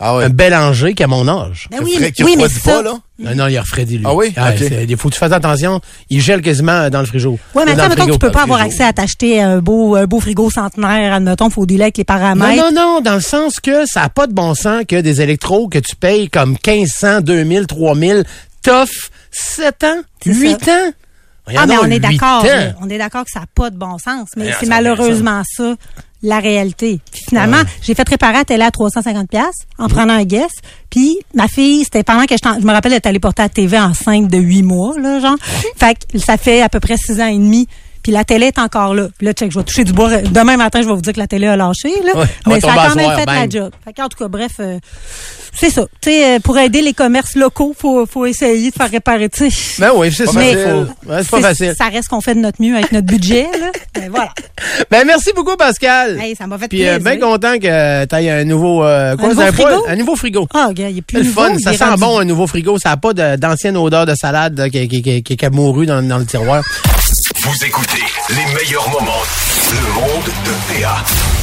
Ah ouais. un bélanger qui a mon âge. Ben oui, Frais- mais, qui oui, mais refroidit ça. pas, là? Non, non, il a refroidi, lui. Ah oui? Il faut que tu fasses attention. Il gèle quasiment dans le frigo. Ouais, mais attends, mettons que tu peux pas avoir accès à t'acheter un beau, un beau frigo centenaire, admettons, faut dealer avec les Non, paramètres. non, non, dans le sens que ça n'a pas de bon sens que des électros que tu payes comme 1500, 2000, 3000, t'offres 7 ans, C'est 8 ans. Ah, mais on est d'accord. On est d'accord que ça n'a pas de bon sens. Mais c'est malheureusement ça, la réalité. Puis finalement, j'ai fait réparer la télé à 350$ pièces en prenant un guess. Puis ma fille, c'était pendant que je je me rappelle, elle est allée porter la TV enceinte de 8 mois, là, genre. fait que ça fait à peu près 6 ans et demi. Puis la télé est encore là. Puis là, check, je vais toucher du bois. Demain matin, je vais vous dire que la télé a lâché, là. Ouais, mais ça a quand même fait la job. Fait qu'en tout cas, bref, euh, c'est ça. Tu sais, euh, pour aider les commerces locaux, faut, faut essayer de faire réparer, tu sais. Ben oui, c'est ça. Mais- faut- ouais, c'est pas facile. Ça reste qu'on fait de notre mieux avec notre budget, là. Ben voilà. Ben merci beaucoup, Pascal. Hey, ça m'a fait Puis euh, plaisir. bien content que tu aies un nouveau... euh, quoi, nouveau c'est pas- frigo? Un nouveau frigo. Ah, gars, il est plus C'est le nouveau, fun, il ça est sent rendu- bon un nouveau frigo, ça n'a pas d'ancienne odeur de salade là, qui, qui, qui, qui a mouru dans, dans le tiroir. Vous écoutez les meilleurs moments. Le monde de PA.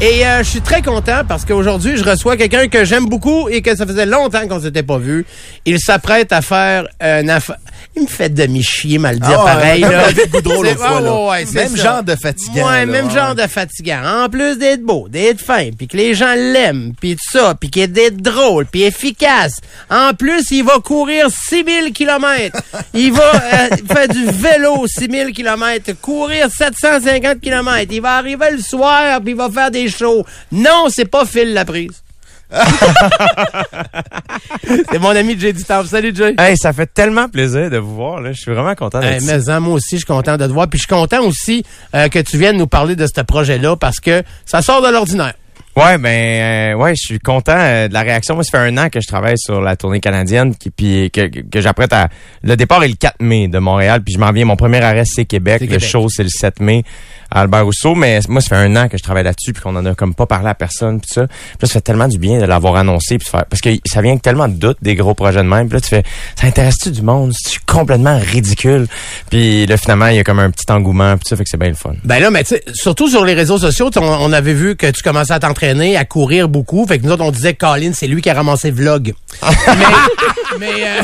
Et euh, je suis très content parce qu'aujourd'hui, je reçois quelqu'un que j'aime beaucoup et que ça faisait longtemps qu'on s'était pas vu. Il s'apprête à faire un affaire. Il me fait demi-chier, mal dire Ah, pareil. là. L'autre fois, là. ouais, Même ça. genre de fatigant, Ouais, là, même ouais. genre de fatigant. En plus d'être beau, d'être fin, puis que les gens l'aiment, puis tout ça, puis qu'il est drôle, puis efficace. En plus, il va courir 6000 kilomètres. Il va euh, faire du vélo 6000 kilomètres, courir 750 kilomètres. Il va arriver le soir, puis il va faire des shows. Non, c'est pas Phil la prise. c'est mon ami Jay Temple. Salut Jay. Hey, ça fait tellement plaisir de vous voir. Là. Je suis vraiment content d'être Hey, mais hein, moi aussi, je suis content de te voir. Puis je suis content aussi euh, que tu viennes nous parler de ce projet-là parce que ça sort de l'ordinaire. Ouais, ben, euh, ouais, je suis content euh, de la réaction. Moi, ça fait un an que je travaille sur la tournée canadienne, qui, puis que, j'apprête à. Le départ est le 4 mai de Montréal, puis je m'en viens. Mon premier arrêt c'est Québec. Le Québec. show c'est le 7 mai Albert Rousseau. Mais moi, ça fait un an que je travaille là-dessus, puis qu'on en a comme pas parlé à personne, puis ça. Puis là, ça fait tellement du bien de l'avoir annoncé, puis de faire, parce que ça vient avec tellement de doutes des gros projets de même. Puis là, tu fais, ça intéresse-tu du monde? C'est complètement ridicule? Puis là, finalement, il y a comme un petit engouement, puis ça fait que c'est bien le fun. Ben là, mais tu sais, surtout sur les réseaux sociaux, on avait vu que tu commençais à t'entraîner, à courir beaucoup. Fait que nous autres, on disait que Colin, c'est lui qui a ramassé vlog. mais mais euh,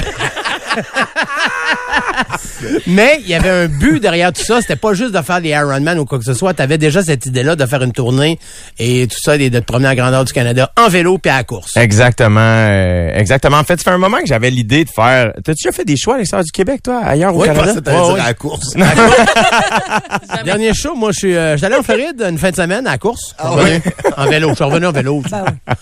mais il y avait un but derrière tout ça. C'était pas juste de faire des Ironman ou quoi que ce soit. Tu avais déjà cette idée-là de faire une tournée et tout ça, et de te promener à la grandeur du Canada en vélo puis à la course. Exactement, euh, exactement. En fait, ça fait un moment que j'avais l'idée de faire. T'as-tu déjà fait des choix à l'extérieur du Québec, toi, ailleurs au Oui, Canada? t'allais Ouais, dire ouais. à la course. Dernier show, moi, je suis euh, allé en Floride une fin de semaine à la course. Revenu En vélo. Je suis revenu en vélo. Ben ouais.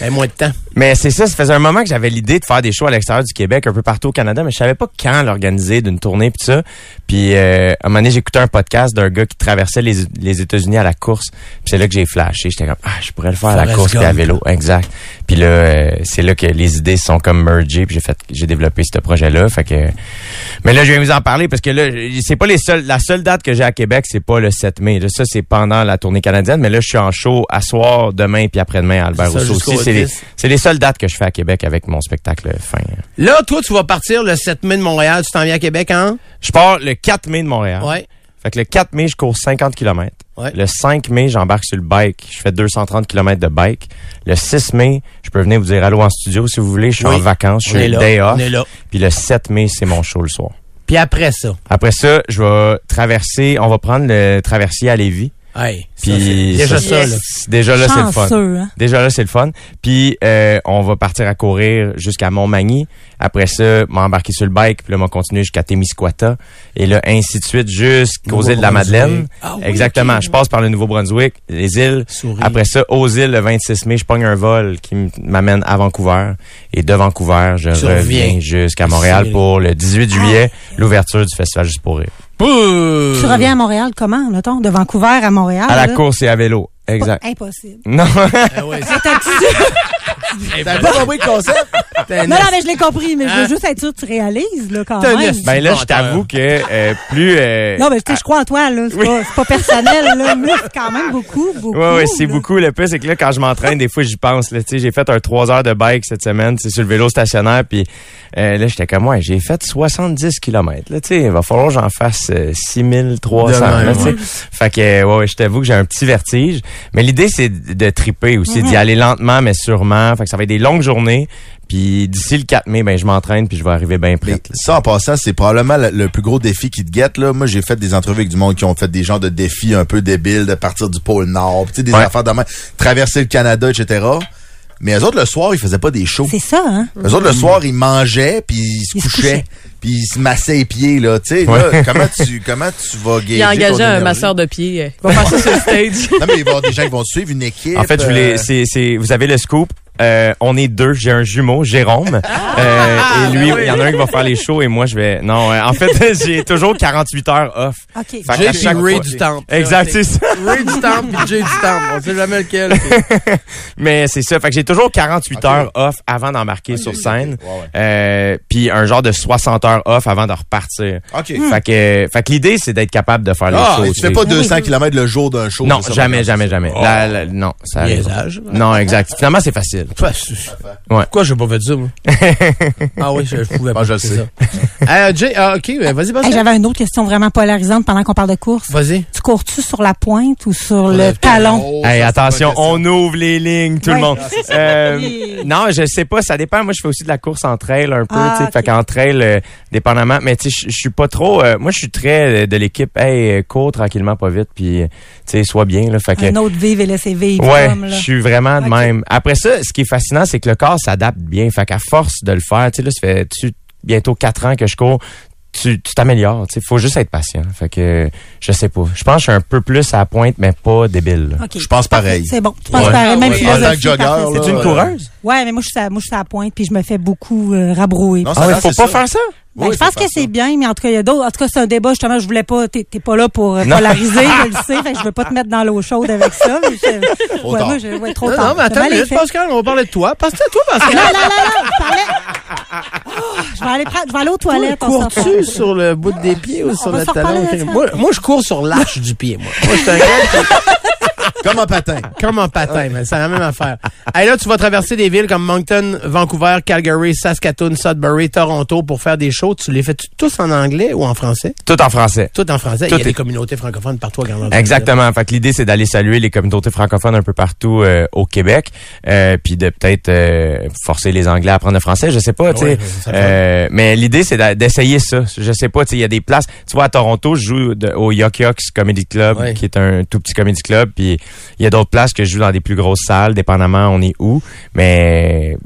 Ben, moins de temps. Mais c'est ça, ça faisait un moment que j'avais l'idée de faire des shows à l'extérieur du Québec, un peu partout au Canada, mais je savais pas quand l'organiser d'une tournée pis ça. Puis euh, à un moment donné, j'écoutais un podcast d'un gars qui traversait les, les États-Unis à la course. Puis c'est là que j'ai flashé. J'étais comme ah, je pourrais le faire à la course puis à vélo, exact. Puis là, euh, c'est là que les idées sont comme mergées, puis j'ai fait, j'ai développé ce projet-là. Fait que, mais là, je vais vous en parler parce que là, c'est pas les seuls, la seule date que j'ai à Québec, c'est pas le 7 mai. Là, ça, c'est pendant la tournée canadienne. Mais là, je suis en show à soir, demain puis après-demain à Albert Rousseau aussi. C'est les, 10. c'est les seules dates que je fais à Québec avec mon spectacle fin. Là, toi, tu vas partir le 7 mai de Montréal. Tu t'en viens à Québec, hein? Je pars le 4 mai de Montréal. Ouais. Fait que le 4 mai, je cours 50 km. Ouais. Le 5 mai, j'embarque sur le bike. Je fais 230 km de bike. Le 6 mai, je peux venir vous dire allô en studio si vous voulez. Je suis Oui. en vacances. Je suis day off. Puis le 7 mai, c'est mon show le soir. Puis après ça? Après ça, je vais traverser, on va prendre le traversier à Lévis. Hey, ça, Puis c'est déjà ça, ça, là. c'est- Déjà là, c'est le fun. Hein? Déjà là, c'est le fun. Puis euh, on va partir à courir jusqu'à Montmagny. Après ça, m'embarquer sur le bike, puis là, m'en continuer jusqu'à Témiscouata. Et là, ainsi de suite, jusqu'aux îles de la Madeleine. Ah oui, Exactement. Je passe par le Nouveau-Brunswick, les îles. Souris. Après ça, aux îles, le 26 mai, je pogne un vol qui m'amène à Vancouver. Et de Vancouver, je Tu reviens reviens. jusqu'à Montréal pour le 18 juillet, l'ouverture du Festival Juste pour rire. Tu reviens à Montréal comment, mettons? De Vancouver à Montréal? À la là? course et à vélo. Exact. Impossible. Non. Ah ouais, Mais t'as-tu- T'as pas compris le concept? c'est non, non, mais je l'ai compris, mais je veux Hein? juste être sûr que tu réalises, là, quand même. ben là, je t'avoue que euh, plus... euh, Non, mais tu sais, je crois en toi, là. C'est Oui. pas, c'est pas personnel, là. Mais c'est quand même beaucoup, beaucoup. Ouais, ouais, c'est beaucoup. Le plus, c'est que là, quand je m'entraîne, des fois, j'y pense. Là, Tu sais, j'ai fait un 3 heures de bike cette semaine, c'est sur le vélo stationnaire, puis euh, là, j'étais comme, ouais, j'ai fait 70 km. Là, tu sais, il va falloir que j'en fasse euh, 6300. De même, là, tu sais. ouais. Fait que, euh, ouais, ouais, je t'avoue que j'ai un petit vertige. Mais l'idée, c'est de triper aussi, d'y aller lentement, mais sûrement. Fait que ça va être des longues journées. Puis d'ici le 4 mai, ben, je m'entraîne, puis je vais arriver bien prête. là. ça, en passant, c'est probablement le, le plus gros défi qui te guette. Là. Moi, j'ai fait des entrevues avec du monde qui ont fait des genres de défis un peu débiles de partir du pôle Nord, tu sais, des Ouais. affaires de traverser le Canada, etc. Mais eux autres, le soir, ils faisaient pas des shows. C'est ça, hein? Eux autres, le soir, ils mangeaient, puis ils se Ils couchaient, couchaient. puis ils se massaient les pieds, là. Tu sais, Ouais. là, comment tu, comment tu vas gager Il a engagé un masseur de pied. euh, Il va faire ça sur le stage. Non, mais il va y avoir des gens qui vont te suivre, une équipe. En fait, je voulais, euh, c'est, c'est, vous avez le scoop. Euh, on est deux. J'ai un jumeau, Jérôme. Euh, et lui, il y en a un qui va faire les shows et moi, je vais. Non, euh, en fait, j'ai toujours 48 heures off. OK. Fait Jay qu'à puis chaque Ray fois- du Temple. Exact, c'est ça. Ray du Temple puis Jay du Temple. On sait jamais lequel. Mais c'est ça. Fait que j'ai toujours 48 heures off avant d'embarquer sur scène. Ouais, ouais. Euh, puis un genre de 60 heures off avant de repartir. OK. Fait que, fait que l'idée, c'est d'être capable de faire les Ah, shows. et tu tu fais pas 200 km le jour d'un show. Non, c'est ça, jamais, jamais, jamais. Oh. La- la- non, ça. Niaisage. Non, exact. Finalement, c'est facile. Ouais. Pourquoi j'ai pas fait ça, moi? ah oui, je, je pouvais pas. Ah, je le sais. ça. Euh, Jay, ah, OK, ben, vas-y, Hey. J'avais une autre question vraiment polarisante pendant qu'on parle de course. Vas-y. Tu cours-tu sur la pointe ou sur le le talon? Oh, Hey, ça, attention, pas on ouvre les lignes, tout le monde. Euh, non, je sais pas, ça dépend. Moi, je fais aussi de la course en trail un peu, Ah, tu sais, fait qu'en trail, euh, dépendamment. Mais tu sais, je- suis pas trop. euh, moi, je suis très euh, de l'équipe. Hey, euh, cours tranquillement, pas vite, puis euh, tu sais, sois bien là. Fait que Un autre vive et laissez vivre. Ouais, je suis vraiment de même. Après ça, ce qui est fascinant, c'est que le corps s'adapte bien. Fait qu'à force de le faire, tu sais, là, ça fait tu, bientôt quatre ans que je cours, tu tu t'améliores. Tu sais, faut juste être patient. Fait que je sais pas. Je pense que je suis un peu plus à la pointe, mais pas débile. là. OK. Je pense pareil. C'est bon. Tu penses Ouais. pareil. Même Ouais. philosophie. En tant que jogger, C'est une euh, coureuse? Ouais, mais moi, je suis à, moi, je suis à la pointe puis je me fais beaucoup euh, rabrouer. Non, Ah ouais, ça, faut c'est pas ça. faire ça? Ben, Oui, je pense que faire c'est ça. bien, mais en tout cas, il y a d'autres. En tout cas, c'est un débat, justement, je voulais pas, t'es t'es pas là pour euh, Non. polariser, je le sais, fait que je veux pas te mettre dans l'eau chaude avec ça. Mais je, Trop ouais, tard. moi, je, ouais, trop Non, tard. non, mais attends, mal une minute, fait. Pascal, on va parler de toi. Passe-toi à toi, Pascal. Non, non, non, non, je parlais. Oh, je vais aller prendre, je vais aller aux toilettes. on s'en Cours-tu parle. sur le bout des pieds ou On sur va le s'en reparler talon? de ça. Moi, moi, je cours sur l'arche du pied, moi. Moi, je suis un gars qui- Comme en patin. comme en patin, mais c'est la même affaire. Hey, là, tu vas traverser des villes comme Moncton, Vancouver, Calgary, Saskatoon, Sudbury, Toronto pour faire des shows. Tu les fais tous en anglais ou en français? Tout en français. Tout en français. Tout Il y a est- des communautés francophones partout à grandeur. Exactement. Fait que l'idée, c'est d'aller saluer les communautés francophones un peu partout euh, au Québec, euh, puis de peut-être euh, forcer les Anglais à apprendre le français. Je sais pas, tu sais. Ouais, ça le Euh, mais l'idée, c'est d'essayer ça. Je sais pas, tu sais, il y a des places. Tu vois, à Toronto, je joue de- au Yuck Yucks Comedy Club, Ouais. qui est un tout petit comedy club, puis il y a d'autres places que je joue dans des plus grosses salles, dépendamment on est où. Mais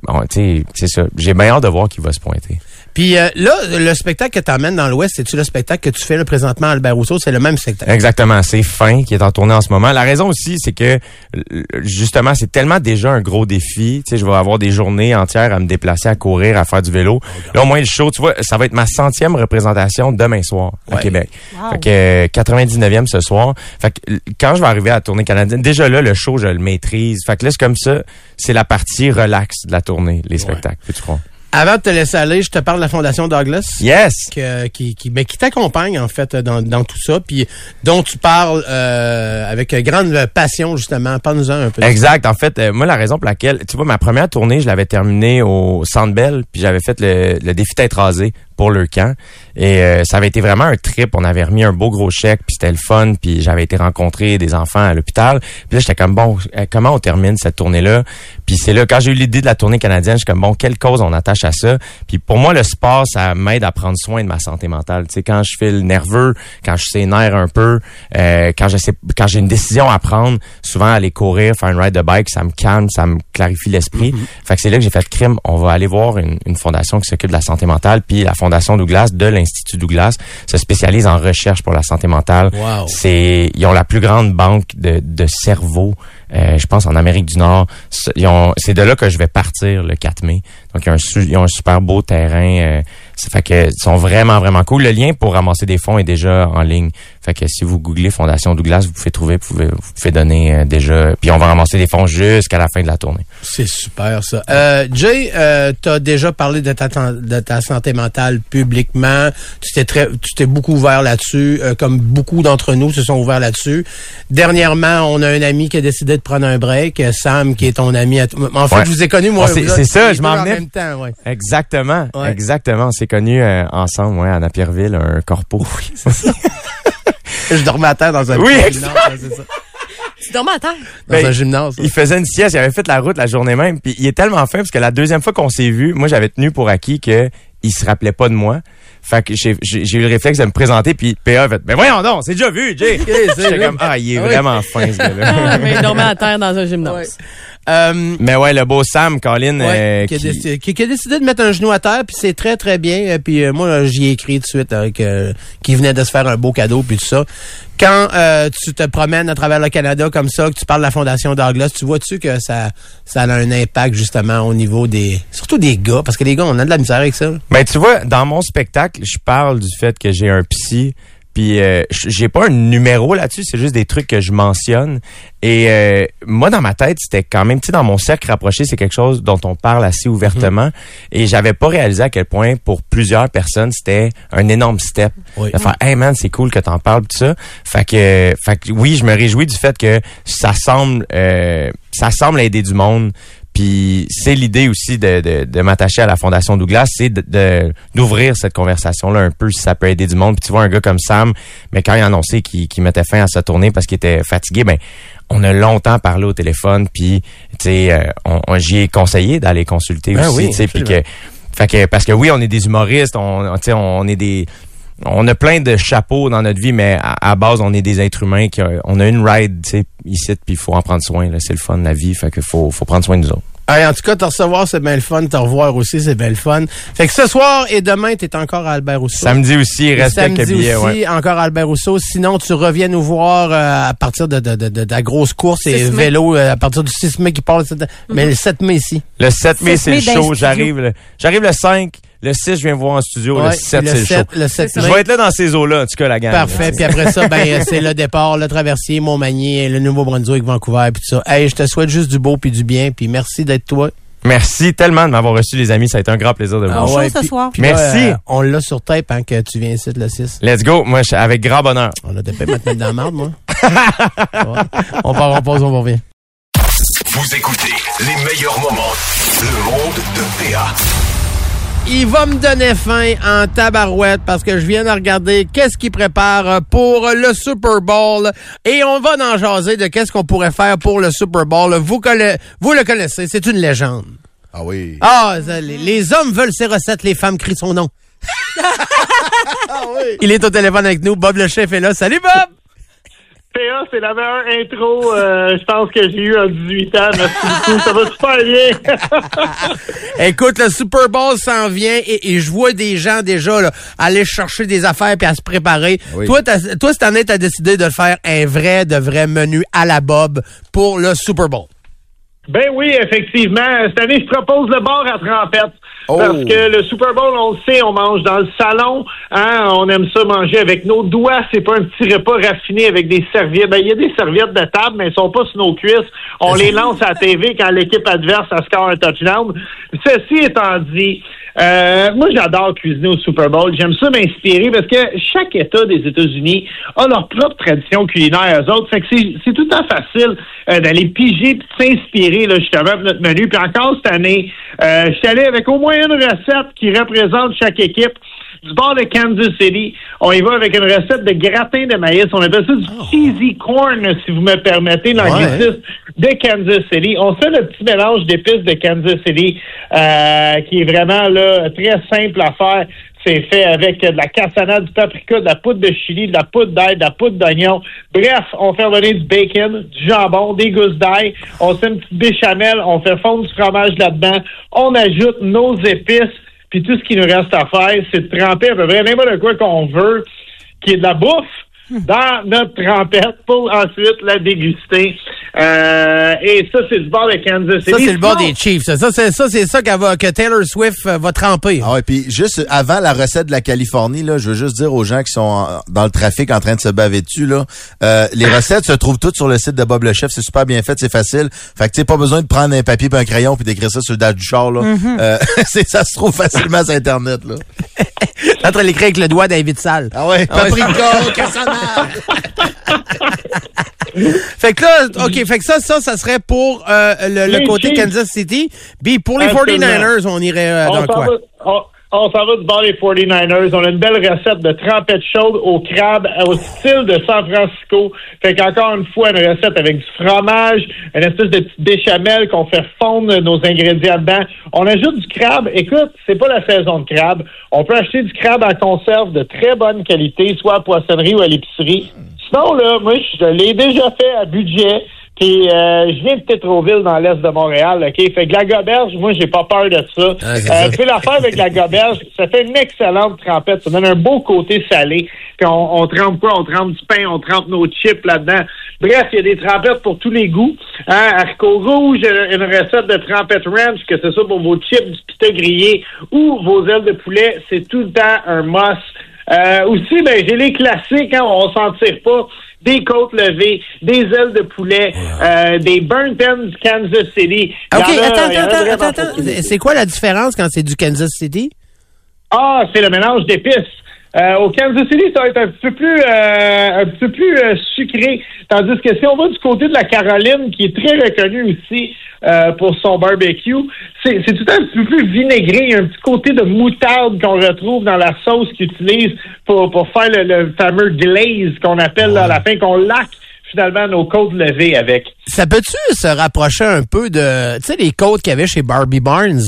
bon, tu sais, c'est ça. J'ai bien hâte de voir qui va se pointer. Puis euh, là, le spectacle que tu amènes dans l'Ouest, c'est-tu le spectacle que tu fais là, présentement à Albert Rousseau? C'est le même spectacle. Exactement, c'est fin qui est en tournée en ce moment. La raison aussi, c'est que euh, justement, c'est tellement déjà un gros défi. Tu sais, je vais avoir des journées entières à me déplacer, à courir, à faire du vélo. Là, au moins le show, tu vois, ça va être ma centième représentation demain soir à Ouais. Québec. Wow. Fait que euh, 99e ce soir. Fait que euh, quand je vais arriver à la tournée canadienne, déjà là, le show, je le maîtrise. Fait que là, c'est comme ça, c'est la partie relax de la tournée, les spectacles. Peux-tu croire? Avant de te laisser aller, je te parle de la Fondation Douglas. Yes! que- qui, qui, ben, qui t'accompagne en fait dans, dans tout ça, puis dont tu parles euh, avec grande passion justement. Parle-nous-en un peu. Exact. En fait, euh, moi, la raison pour laquelle, tu vois, ma première tournée, je l'avais terminée au Centre Bell, puis j'avais fait le, le défi tête rasée pour le camp. Et euh, ça avait été vraiment un trip. On avait remis un beau gros chèque, puis c'était le fun, puis j'avais été rencontrer des enfants à l'hôpital. Puis là, j'étais comme, bon, euh, comment on termine cette tournée-là? Puis c'est là, quand j'ai eu l'idée de la tournée canadienne, je suis comme, bon, quelle cause on attache à ça? Puis pour moi, le sport, ça m'aide à prendre soin de ma santé mentale. Tu sais, quand je file nerveux, quand je s'énerve un peu, euh, quand je sais, quand j'ai une décision à prendre, souvent aller courir, faire une ride de bike, ça me calme, ça me clarifie l'esprit. Fait que c'est là que j'ai fait crime. On va aller voir une, une fondation qui s'occupe de la santé mentale, puis la fondation Douglas de l'Institut Douglas se spécialise en recherche pour la santé mentale. Wow. C'est, ils ont la plus grande banque de, de cerveau euh, je pense en Amérique du Nord. C'est de là que je vais partir le 4 mai. Donc, ils ont un, un super beau terrain. euh, ça fait que ils sont vraiment, vraiment cool. Le lien pour ramasser des fonds est déjà en ligne. Fait que si vous googlez Fondation Douglas, vous pouvez trouver, vous pouvez, vous pouvez donner euh, déjà. Puis on va ramasser des fonds jusqu'à la fin de la tournée. C'est super, ça. Euh, Jay, euh, tu as déjà parlé de ta, de ta santé mentale publiquement. Tu t'es très, tu t'es beaucoup ouvert là-dessus, euh, comme beaucoup d'entre nous se sont ouverts là-dessus. Dernièrement, on a un ami qui a décidé de prendre un break, euh, Sam, qui est ton ami. À en fait, Ouais. je vous ai connu, moi. Ah, c'est- ça, je m'en en venais. même temps, ouais. Exactement, Ouais. exactement. On s'est connus euh, ensemble, ouais, à Napierville, un corpo. Oui, c'est ça. Je dormais à terre dans un Oui, c'est ça. Tu dormais à terre? Dans Ben, un gymnase. Il faisait une sieste, il avait fait la route la journée même, puis il est tellement fin parce que la deuxième fois qu'on s'est vu, moi j'avais tenu pour acquis que il se rappelait pas de moi. Fait que j'ai j'ai- j'ai eu le réflexe de me présenter puis PA a fait "Mais voyons donc, c'est déjà vu, Jay." J'étais comme "Ah, il est Ah oui. vraiment fin ce gars-là." Ah, mais il dormait à terre dans un gymnase. Euh, Mais ouais, le beau Sam Colin Ouais, euh, qui, a décidé, qui- qui a décidé de mettre un genou à terre, puis c'est très, très bien. Euh, Puis euh, moi, j'y ai écrit tout de suite que- qu'il venait de se faire un beau cadeau, puis tout ça. Quand tu te promènes à travers le Canada comme ça, que tu parles de la Fondation Douglas, tu vois-tu que ça, ça a un impact justement au niveau des... Surtout des gars, parce que les gars, on a de la misère avec ça. là. Ben tu vois, dans mon spectacle, je parle du fait que j'ai un psy, puis euh, j'ai pas un numéro là-dessus, c'est juste des trucs que je mentionne. Et euh, moi, dans ma tête, c'était quand même, tu sais, dans mon cercle rapproché, c'est quelque chose dont on parle assez ouvertement. Et j'avais pas réalisé à quel point, pour plusieurs personnes, c'était un énorme step. Oui. De faire, hey man, c'est cool que t'en parles, tout ça. Fait que, fait que oui, je me réjouis du fait que ça semble, euh, ça semble aider du monde. Puis c'est l'idée aussi de, de, de m'attacher à la Fondation Douglas, c'est de- de d'ouvrir cette conversation-là un peu si ça peut aider du monde. Puis tu vois un gars comme Sam, mais quand il a annoncé qu'il mettait fin à sa tournée parce qu'il était fatigué, ben on a longtemps parlé au téléphone. Puis tu sais, euh, on, on- j'y ai conseillé d'aller consulter Ben aussi. oui, tu sais, puis que, fait que parce que oui, on est des humoristes, on, on, on est des on a plein de chapeaux dans notre vie, mais à, à base, on est des êtres humains qui a- on a une ride, tu sais, ici, puis il faut en prendre soin. là. C'est le fun de la vie, fait que faut, faut prendre soin de nous autres. Hey, en tout cas, te recevoir, c'est bien le fun. Te revoir aussi, c'est bien le fun. Fait que ce soir et demain, t'es encore à Albert Rousseau. Samedi aussi, reste samedi quelques billets. aussi, ouais. encore Albert Rousseau. Sinon, tu reviens nous voir euh, à partir de, de, de, de, de la grosse course et 6 mai. vélo euh, à partir du 6 mai qui part. etc. Mais le 7 mai ici. Le 7 mai, 7 c'est mai le show. J'arrive le, j'arrive le 5. Le 6, je viens voir en studio. Ouais, le 7, puis c'est le show. 7, le 7 Je vais être là dans ces eaux-là, en tout cas, la gang. Parfait. Puis après ça, ben c'est le départ, le traversier, Montmagny, le Nouveau-Brunswick, Vancouver, puis tout ça. Hey, je te souhaite juste du beau puis du bien, puis merci d'être toi. Merci tellement de m'avoir reçu, les amis. Ça a été un grand plaisir de vous Ah voir. ouais. show ce soir. Merci. euh, on l'a sur tape hein, que tu viens ici le 6. Let's go. Moi, je suis avec grand bonheur. On a des paix maintenant dans la marde, moi. Ouais. On part en pause, on revient. Vous écoutez les meilleurs moments. Le monde de PA. Il va me donner faim en tabarouette parce que je viens de regarder qu'est-ce qu'il prépare pour le Super Bowl et on va en jaser de qu'est-ce qu'on pourrait faire pour le Super Bowl. Vous, conna- vous le connaissez, c'est une légende. Ah oui. Ah, les, les hommes veulent ses recettes, les femmes crient son nom. Il est au téléphone avec nous, Bob le chef est là. Salut Bob! PA, c'est la meilleure intro, euh, je pense que j'ai eu en 18 ans. Merci beaucoup, ça va super bien. Écoute, le Super Bowl s'en vient et, et je vois des gens déjà là, aller chercher des affaires puis à se préparer. Oui. Toi, toi, cette année, tu as décidé de faire un vrai, de vrai menu à la Bob pour le Super Bowl. ben oui, effectivement. Cette année, je propose le bar à trempette. Oh. Parce que le Super Bowl, on le sait, on mange dans le salon. Hein, on aime ça manger avec nos doigts. C'est pas un petit repas raffiné avec des serviettes. Ben, il y a des serviettes de table, mais elles sont pas sur nos cuisses. On les lance à la TV quand l'équipe adverse a score un touchdown. Ceci étant dit, euh, moi, j'adore cuisiner au Super Bowl. J'aime ça m'inspirer parce que chaque État des États-Unis a leur propre tradition culinaire, eux autres. Fait que c'est tout temps facile euh, d'aller piger puis de s'inspirer, là, justement, pour notre menu. Puis encore cette année, euh, je suis allé avec au moins une recette qui représente chaque équipe. Du bord de Kansas City, on y va avec une recette de gratin de maïs. On appelle ça du cheesy corn, si vous me permettez, l'anglicisme de Kansas City. On fait le petit mélange d'épices de Kansas City, euh, qui est vraiment là très simple à faire. C'est fait avec de la cassonade, du paprika, de la poudre de chili, de la poudre d'ail, de la poudre d'oignon. Bref, on fait revenir du bacon, du jambon, des gousses d'ail. On fait une petite béchamel, on fait fondre du fromage là-dedans. On ajoute nos épices. Puis tout ce qui nous reste à faire, c'est de tremper à peu près n'importe quoi qu'on veut, qui est de la bouffe. dans notre trempette pour ensuite la déguster. Euh, et ça, c'est du bord de Kansas City. Ça, c'est le bord des Chiefs. Ça, ça c'est ça, c'est ça qu'elle va- que Taylor Swift euh, va tremper. Ah ouais, puis juste avant la recette de la Californie, là, je veux juste dire aux gens qui sont en- dans le trafic en train de se baver dessus, là, euh, les recettes se trouvent toutes sur le site de Bob le Chef. C'est super bien fait, c'est facile. Fait que tu sais, pas besoin de prendre un papier et un crayon puis d'écrire ça sur le dash du char. Là. Euh, c'est- ça se trouve facilement sur Internet. Là. En train de l'écrire avec le doigt David Salle. Ah ouais, Ah ouais. paprika, cassonade. Fait que là, OK, fait que ça, ça, ça serait pour euh, le, côté Chiefs. Kansas City. Puis pour les Absolument. 49ers, on irait euh, on dans s'en quoi? va, on, on s'en va du bord des 49ers. On a une belle recette de trempette chaude au crabe au style de San Francisco. Fait qu'encore une fois, une recette avec du fromage, une espèce de petite béchamel qu'on fait fondre nos ingrédients dedans. On ajoute du crabe. Écoute, c'est pas la saison de crabe. On peut acheter du crabe en conserve de très bonne qualité, soit à poissonnerie ou à l'épicerie. Sinon, là, moi, je l'ai déjà fait à budget. Puis euh, je viens de Tétroville dans l'est de Montréal, OK? Fait que la goberge, moi, j'ai pas peur de ça. Ah, Euh, puis l'affaire avec la goberge, ça fait une excellente trempette. Ça donne un beau côté salé. Puis on, on trempe quoi? On trempe du pain, on trempe nos chips là-dedans. Bref, il y a des trempettes pour tous les goûts. Hein? Haricot rouge, une recette de trempette ranch, que ce soit pour vos chips, du pita grillé ou vos ailes de poulet, c'est tout le temps un must. Euh, aussi, ben, j'ai les classiques, hein, on s'en tire pas. Des côtes levées, des ailes de poulet, euh, des burnt ends Kansas City. OK, a- attends, attends, attends, attends. C'est quoi la différence quand c'est du Kansas City? ah, c'est le mélange d'épices. Euh, au Kansas City, ça va être un petit peu plus, euh, un petit peu plus euh, sucré. Tandis que si on va du côté de la Caroline, qui est très reconnue aussi pour son barbecue, c'est c'est tout un petit peu plus vinaigré. Il y a un petit côté de moutarde qu'on retrouve dans la sauce qu'ils utilisent pour, pour faire le, le fameux glaze qu'on appelle à la fin, qu'on laque finalement nos côtes levées avec. Ça peut-tu se rapprocher un peu de, tu sais, les côtes qu'il y avait chez Barbie Barnes?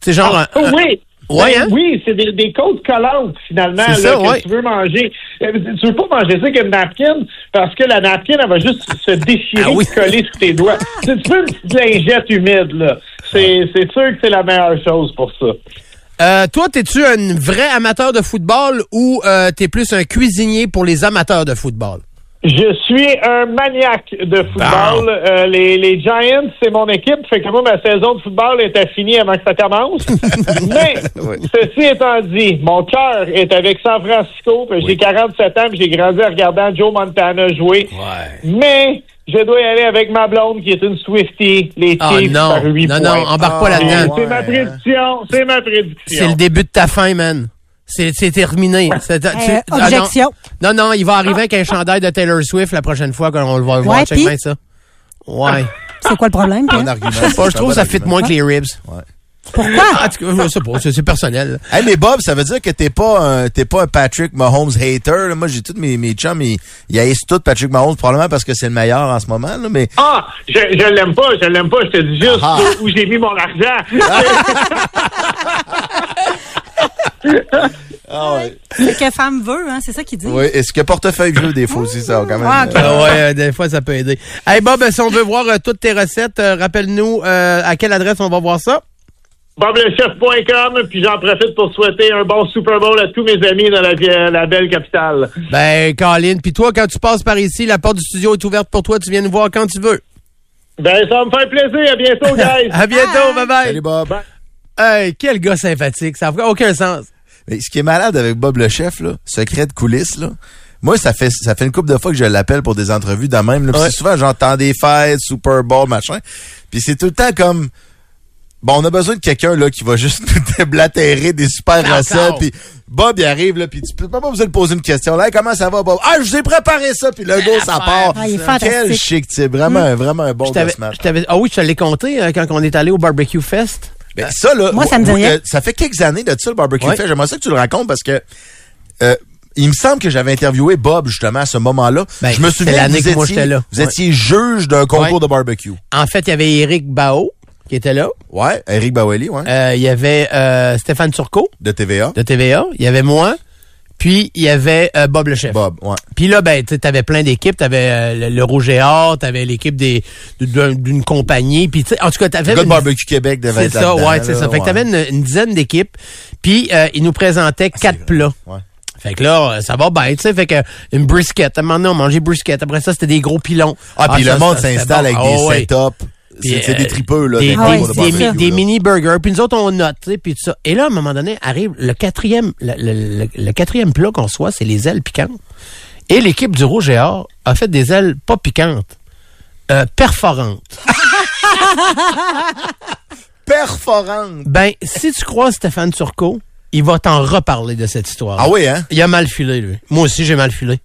C'est genre... Ah, un- un- oui. Ouais, Ben hein? Oui, c'est des, des côtes collantes, finalement, là, ça, que ouais. tu veux manger. Euh, Tu veux pas manger ça avec une napkin, parce que la napkin, elle va juste se déchirer Ah oui. coller sur tes doigts. tu veux une petite lingette humide, là. C'est c'est sûr que c'est la meilleure chose pour ça. Euh, toi, t'es-tu un vrai amateur de football ou euh, t'es plus un cuisinier pour les amateurs de football? Je suis un maniaque de football. Euh, les, les Giants, c'est mon équipe. Fait que moi, ma saison de football était finie avant que ça commence. Mais, ceci étant dit, mon cœur est avec San Francisco. J'ai 47 ans j'ai grandi en regardant Joe Montana jouer. Mais, je dois y aller avec ma blonde qui est une Swiftie, les Ah Chiefs non, par 8 non, points. non, embarque pas Ah, là-dedans. C'est ma prédiction. C'est ma prédiction. C'est le début de ta fin, man. C'est terminé. Tu- Euh, ah, non. objection. non, non, il va arriver avec un chandail de Taylor Swift la prochaine fois qu'on le va le voir. Ouais, Check bien ça. Ouais. C'est quoi le problème? Bon argument. Je trouve que ça fit moins que les ribs. Pourquoi? Je sais pas, c'est personnel. Hey, mais Bob, ça veut dire que t'es pas un, t'es pas un Patrick Mahomes hater. Moi, j'ai tous mes, mes chums, ils, ils haïssent tout Patrick Mahomes, probablement parce que c'est le meilleur en ce moment, là, mais Ah, je, je l'aime pas, je l'aime pas. Je te dis juste Ah. où, où j'ai mis mon argent. C'est que femme veut, hein? C'est ça qu'il dit. oui, est-ce que portefeuille veut des fois aussi, ça, quand même. Ah. Euh, Ah ouais, euh, des fois, ça peut aider. Hey Bob, si on veut voir euh, toutes tes recettes, euh, rappelle-nous euh, à quelle adresse on va voir ça? boblechef.com, puis j'en profite pour souhaiter un bon Super Bowl à tous mes amis dans la, vie- la belle capitale. Ben, Colin, puis toi, quand tu passes par ici, la porte du studio est ouverte pour toi. Tu viens nous voir quand tu veux. Ben, ça va me faire plaisir. À bientôt, guys. À bientôt, bye bye. Salut, Bob. Hey, quel gars sympathique. Ça n'a aucun sens. Mais ce qui est malade avec Bob le chef, là, secret de coulisses, là, moi, ça fait ça fait une couple de fois que je l'appelle pour des entrevues de même. Là, Ouais. c'est souvent, j'entends des fêtes, Super Bowl, machin. Puis c'est tout le temps comme... Bon, on a besoin de quelqu'un là qui va juste nous déblatérer des super recettes. Puis Bob, il arrive, là, puis tu peux pas besoin de poser une question. Là, Hey, comment ça va, Bob? Ah, je vous ai préparé ça, puis le go, ça part. Ah, il est Quel chic type. Vraiment, vraiment un bon Je t'avais- de match. Ah oui, je te l'ai compté euh, quand on est allé au Barbecue Fest. Ben, ça, là, Moi, ça me dit rien. euh, ça fait quelques années de ça, le barbecue Ouais. fait. J'aimerais ça que tu le racontes parce que euh, il me semble que j'avais interviewé Bob justement à ce moment-là. Ben, je me c'était souviens que l'année vous que moi, étiez, j'étais là. vous Ouais. étiez juge d'un concours Ouais. de barbecue. En fait, il y avait Eric Bao qui était là. Ouais, Eric Baweli, ouais, Euh, Il y avait euh, Stéphane Turcot de TVA. de TVA. Il y avait moi. Puis, il y avait euh, Bob le chef. Bob, ouais. Puis là, ben, tu avais plein d'équipes. Tu avais le, le Rouge et Or, tu avais l'équipe des d'un- d'une compagnie. Puis, tu sais, en tout cas, tu Le avais... gars de Barbecue Québec devait C'est ça, ouais, c'est ça. Fait que ouais. t'avais une, une dizaine d'équipes. Puis, euh, ils nous présentaient quatre vrai. plats. Ouais. Fait que là, euh, ça va bien, tu sais. Fait que une brisket. À un moment donné, on mangeait brisket. Après ça, c'était des gros pilons. Ah, puis ça, le monde s'installe bon. avec des Ah, ouais. setups. C'est c'est euh, des tripeux, là. Des, des des- gros de des- barbecue, des là. mini burgers. Puis nous autres, on note, puis tout ça. Et là, à un moment donné, arrive le quatrième, le, le- le- le quatrième plat qu'on soit, c'est les ailes piquantes. Et l'équipe du Rouge et Or a fait des ailes pas piquantes, euh, perforantes. Perforante. Ben, si tu crois Stéphane Turcot, il va t'en reparler de cette histoire. Ah oui, hein? Il a mal filé, lui. Moi aussi, j'ai mal filé.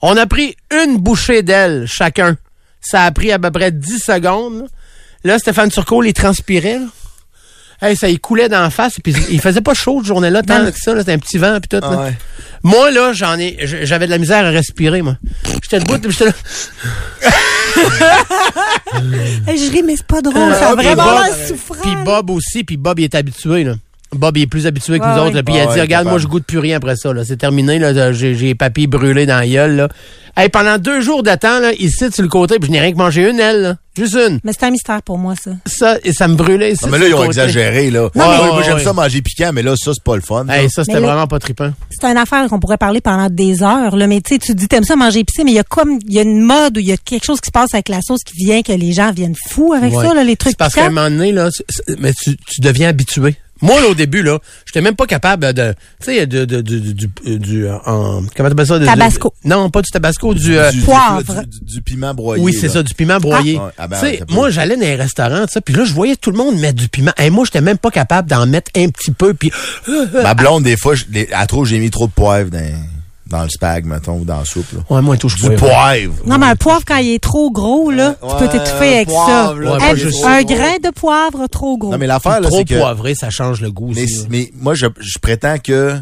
On a pris une bouchée d'aile chacun. Ça a pris à peu près 10 secondes. Là, Stéphane Turcot les transpirait. là. Hey, ça y coulait d'en face. Puis il faisait pas chaud cette journée-là, tant que ça. C'était un petit vent puis tout. là. Ah ouais. Moi, là, j'en ai, j'avais de la misère à respirer, moi. J'étais debout, j'étais là. Hey, je ris, mais c'est pas drôle. Euh, ça a vraiment Bob- l'air souffrant. Puis Bob aussi, puis Bob, il est habitué, là. Bob, il est plus habitué que nous autres. là. Puis il Ah a dit, ouais, regarde, moi, je goûte plus rien après ça. là. C'est terminé. là. J'ai j'ai les papilles brûlées dans la gueule. Là. Hey, pendant deux jours de temps, là, ici, sur le côté, puis je n'ai rien que mangé une aile. là. Juste une. Mais c'est un mystère pour moi, ça. Ça, et ça me brûlait. Non, mais là, ils ont exagéré, là. Non, Ouais, mais- ouais, moi, j'aime ouais. ça manger piquant, mais là, ça, c'est pas le fun. Hey, ça, c'était Mais là- vraiment pas trippant. C'est une affaire qu'on pourrait parler pendant des heures, là. Mais tu sais, tu dis, t'aimes ça manger épicé, mais il y a comme, il y a une mode ou il y a quelque chose qui se passe avec la sauce qui vient que les gens viennent fous avec Ouais. ça, là, les trucs C'est parce qu'à un moment donné, là, c'est- c'est- mais tu, tu deviens habitué. Moi, là, au début, là, j'étais même pas capable de, tu sais, de, de, du, du, du, du, euh, en- comment t'appelles ça? de- Tabasco. du- non, pas du tabasco, du, euh, Du- du- Poivre. Du, du- du piment broyé. oui, c'est ça, du piment broyé. Ah, ah ben, tu sais, moi, j'allais dans les restaurants, tu sais, puis là, je voyais tout le monde mettre du piment. Et moi, j'étais même pas capable d'en mettre un petit peu, puis Ma blonde, des fois, je- les- trouve que j'ai mis trop de poivre dans, dans le spag, mettons, ou dans la soupe. Là. ouais, moi, touche Du pas. poivre. Non, mais un poivre, quand il est trop gros, là, tu peux Ouais, t'étouffer avec poivre, ça. là, Un- pas juste- un grain de poivre trop gros. Non, mais l'affaire, là, Trop c'est que... poivré, ça change le goût Mais, aussi. là. mais moi, je, je prétends que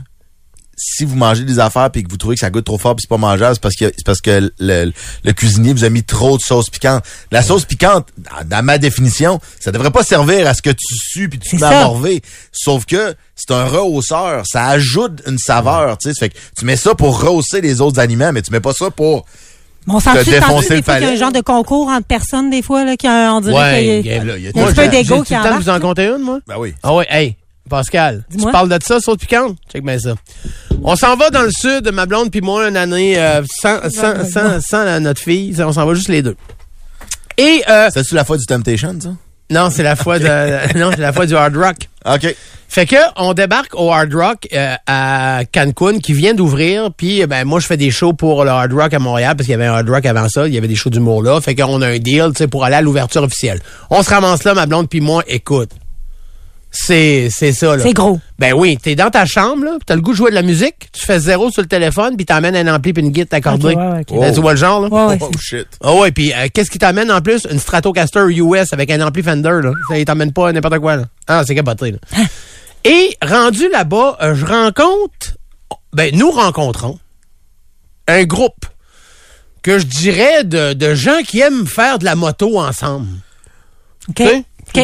si vous mangez des affaires puis que vous trouvez que ça goûte trop fort puis c'est pas mangeable, c'est parce que c'est parce que le, le cuisinier vous a mis trop de sauce piquante. La sauce piquante, dans, dans ma définition, ça devrait pas servir à ce que tu sues puis tu te mets ça. à morver. Sauf que c'est un rehausseur, ça ajoute une saveur, tu sais. Fait que tu mets ça pour rehausser les autres aliments, mais tu mets pas ça pour on s'en le des fois qu'il y a un genre de concours entre personnes, des fois, là, qui a- on dirait Ouais, qu'il y a- là, il y a il y a un Moi, petit peu j'ai- d'égo qui le temps de embarque. vous en compter une, moi? ben oui. Ah ouais, hey, Pascal, tu parles de ça, sauce piquante? Check bien ça. On s'en va dans le sud, ma blonde puis moi, une année euh, sans, sans, sans, sans la- notre fille. On s'en va juste les deux. Et, euh, C'est-tu la fois du Temptation, ça? non, c'est la fois de, non, c'est la fois du hard rock. OK. Fait que on débarque au Hard Rock euh, à Cancun qui vient d'ouvrir. Puis ben moi je fais des shows pour le Hard Rock à Montréal parce qu'il y avait un Hard Rock avant ça. Il y avait des shows d'humour là. Fait qu'on a un deal tu sais pour aller à l'ouverture officielle. On se ramasse là ma blonde puis moi. Écoute, c'est c'est ça là. C'est gros. Ben oui, t'es dans ta chambre là, pis t'as le goût de jouer de la musique. Tu fais zéro sur le téléphone puis t'emmènes un ampli puis une guitare accordée. Ok, ouais. Là, tu vois le genre là? Ouais, ouais, Oh, shit. Ah ouais, puis euh, qu'est-ce qui t'amène en plus? Une Stratocaster US avec un ampli Fender, là? Ça, il t'amène pas n'importe quoi, là. Ah, c'est capoté, là. Et rendu là-bas, euh, je rencontre, ben, nous rencontrons un groupe que je dirais de, de gens qui aiment faire de la moto ensemble. OK.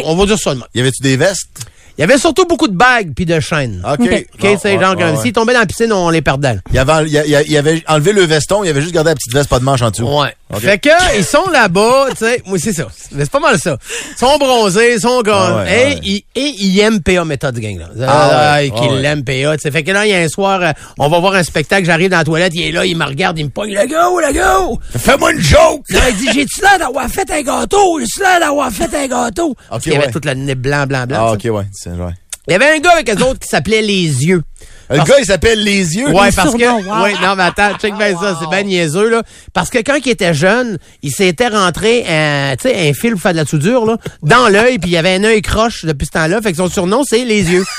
On va dire ça de même. Y avait-tu des vestes? Il y avait surtout beaucoup de bagues puis de chaînes. OK. OK. OK, Bon, c'est genre, comme s'ils tombaient dans la piscine, on les perdait. Il avait, il, il avait enlevé le veston, il avait juste gardé la petite veste, pas de manche en dessous. Ouais. Fait que, ils sont là-bas, tu sais. Oui, c'est ça. C'est pas mal ça. Ils sont bronzés, ils sont gros. Ah ouais, et, ouais. ils, et ils aiment PA Méthode, ce gang-là. Ah ouais, qu'ils ah ouais. l'aiment PA, tu sais. Fait que là, il y a un soir, euh, on va voir un spectacle, j'arrive dans la toilette, il est là, il me regarde, il me pogne, le go, le go! Fais-moi une joke! Là, il dit, j'ai-tu l'air d'avoir fait un gâteau? J'ai-tu l'air d'avoir fait un gâteau? Parce qu'il y avait ouais. tout le nez blanc, blanc, blanc. Ah, tu ok, ouais. C'est ouais. Il y avait un gars avec eux autres qui s'appelait Les Yeux. Le Parce- gars, il s'appelle Les Yeux. Ouais, parce que. wow. Oui, non, mais attends, check bien ça, c'est bien niaiseux, là. Parce que quand il était jeune, il s'était rentré un, tu sais, un fil pour faire de la soudure, là, dans l'œil, puis il avait un œil croche depuis ce temps-là. Fait que son surnom, c'est Les Yeux.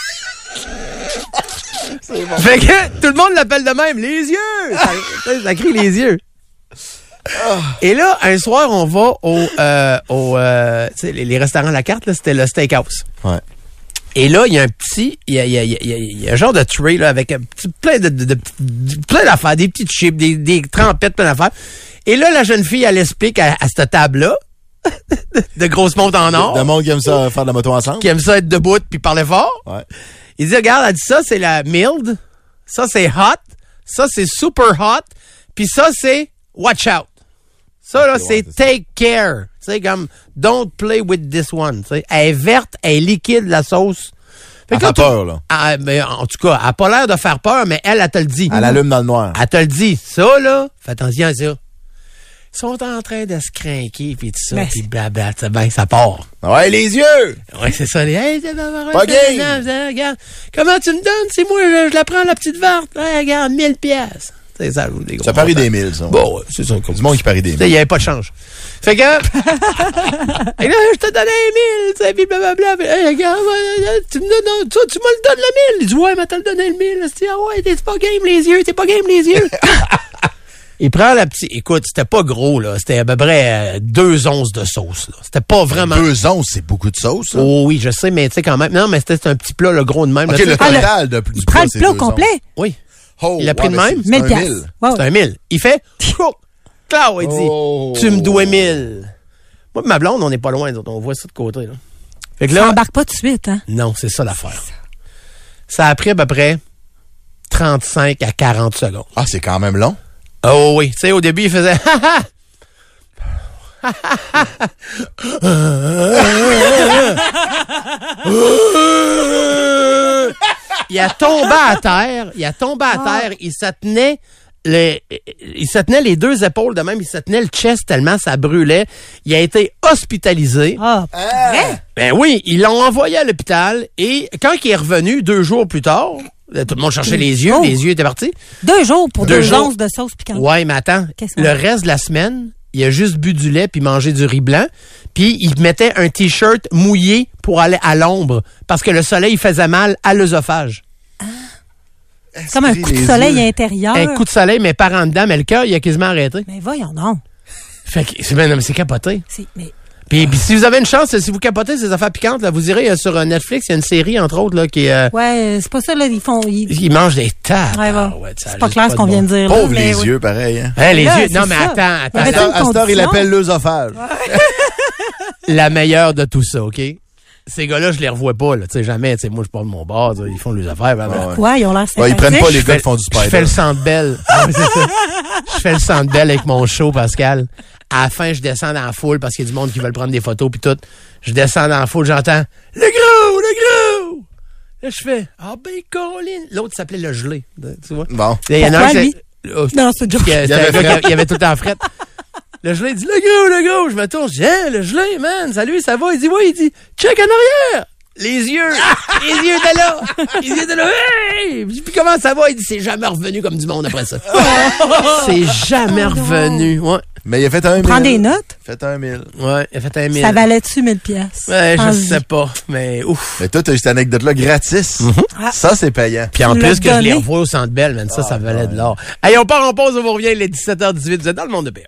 Fait que tout le monde l'appelle de même, Les Yeux! Ça, sais, ça crie Les Yeux. Et là, un soir, on va au, euh, au euh, tu sais, les, les restaurants à la carte, là, c'était le steakhouse. Ouais. Et là, il y a un petit, il y a, il y a- il y a- il y a- il y a un genre de tray là, avec un petit, plein de, de- de- de- plein d'affaires, des petites chips, des, des trempettes, plein d'affaires. Et là, la jeune fille, elle explique à, à cette table-là, de grosses montres en or, Le monde qui aime ça faire de la moto ensemble. qui aime ça être debout puis parler fort. Ouais. Il dit, regarde, elle dit ça, c'est la mild, ça c'est hot, ça c'est super hot, puis ça c'est watch out. Ça là, c'est take care. Tu sais, comme don't play with this one. Tu sais, elle est verte, elle est liquide la sauce. Fait Elle fait peur, là. Ah, mais en tout cas, elle a pas l'air de faire peur, mais elle, elle te le dit. Elle allume dans le noir. Elle te le dit. Ça, là, fais attention à ça. Ils sont en train de se craquer, puis tout ça, puis blabla, ça, ben, ça part. Ouais, les yeux! Ouais, c'est ça. Les, hey, Pas game. regarde. Comment tu me donnes? C'est moi, je, je la prends, la petite verte. Hey, regarde, 1000 pièces. C'est ça, des gros Ça parie des mille, ça. Bon, ouais, c'est ça. Du monde qui parie des sais, Il mille. n'y avait pas de change. Fait que. et là, je te donnais un 1000, tu sais, puis blablabla. Puis, hey, regarde, ouais, tu me donnes, toi, tu me le donnes le 1000. Il dit, ouais, mais t'as le donné le 1000. Je dis, ah ouais, t'es pas game les yeux, t'es pas game les yeux? Il prend la petite. Écoute, c'était pas gros, là. C'était à peu près euh, deux onces de sauce, là. C'était pas vraiment. Deux onces, c'est beaucoup de sauce, ça? Oh oui, je sais, mais tu sais, quand même. Non, mais c'était un petit plat, le gros de même. OK, là, le. Ah, le- total de plus du Il prend le plat complet? Oui, Oh, Il a pris ouais, de mais même? c'est- 1000 c'est un piastres. mille. Ouais, c'est un 1000. Il fait. Clau, il dit. Oh. Tu me dois 1000. Moi, et ma blonde, on n'est pas loin, on voit ça de côté, là. Fait que Ça embarque pas tout de suite, hein? Non, c'est ça l'affaire. Ça a pris à peu près 35 à 40 secondes. Ah, c'est quand même long. Oh oui, tu sais, au début, il faisait Il a tombé à terre, il a tombé à terre, il se tenait les, il se tenait les deux épaules de même, il se tenait le chest tellement ça brûlait. Il a été hospitalisé. Ah, vrai? Ben oui, ils l'ont envoyé à l'hôpital et quand il est revenu deux jours plus tard, tout le monde cherchait les yeux, Oh. les yeux étaient partis. Deux jours pour Deux deux, jours. onces de sauce piquante. Ouais, mais attends, le reste de la semaine, il a juste bu du lait puis mangé du riz blanc, puis il mettait un t-shirt mouillé pour aller à l'ombre parce que le soleil faisait mal à l'œsophage. Comme un coup de soleil yeux. intérieur. Un coup de soleil, mais par en dedans, mais le cœur, il a quasiment arrêté. Mais voyons donc. Fait que c'est non, mais c'est capoté. Mais Puis, puis si vous avez une chance, si vous capotez ces affaires piquantes, là, vous irez euh, sur euh, Netflix, il y a une série entre autres là qui est euh, ouais, c'est pas ça, là. Ils font. ils- ils mangent des tables. Ouais, bon. Ah, ouais, c'est pas clair ce qu'on bon vient de dire. là, Pauvre les yeux, pareil. Hein. Hein, les Là, yeux. Non, mais ça. attends, attends. Heure, il appelle l'œsophage. La meilleure de tout ça, OK? Ces gars-là, je les revois pas, là. Tu sais, jamais, tu sais, moi, je parle de mon bar, ils font leurs affaires. ben, ben. Ouais, ils ont l'air Ouais, ils prennent pas les gars qui font du Je fais spider. le centre belle. Ouais, c'est ça. Je fais le centre belle avec mon show, Pascal. À la fin, je descends dans la foule parce qu'il y a du monde qui veut prendre des photos puis tout. Je descends dans la foule, j'entends le gros, le gros. Là, je fais ah ben Colin. L'autre s'appelait le gelé, tu vois. Bon. Il y en a un, lui? c'est- oh, Non, c'est il y avait, Il y avait un gars fret. qui- il y avait tout le temps fret. Le gelé dit le gros, le gros. Je me tourne, je dis hein, le gelé, man, salut, ça va? Il dit oui, il dit check en arrière. Les yeux, les yeux étaient là. Les yeux étaient là. Hey! Puis comment ça va? Il dit c'est jamais revenu comme du monde après ça. c'est jamais revenu. Ouais. Mais il a fait un mille. Prends des notes. Fait un mille. Ouais, il a fait un mille. Ça valait-tu 1000 piastres? Ouais, je sais pas, mais ouf. Mais toi, t'as eu cette anecdote-là gratis. Ça, c'est payant. Puis en plus que je les revois au Centre Belle, man, ça, ça valait de l'or. Allez, on part en pause, on vous revient, il est 17h18, vous êtes dans le monde de paix.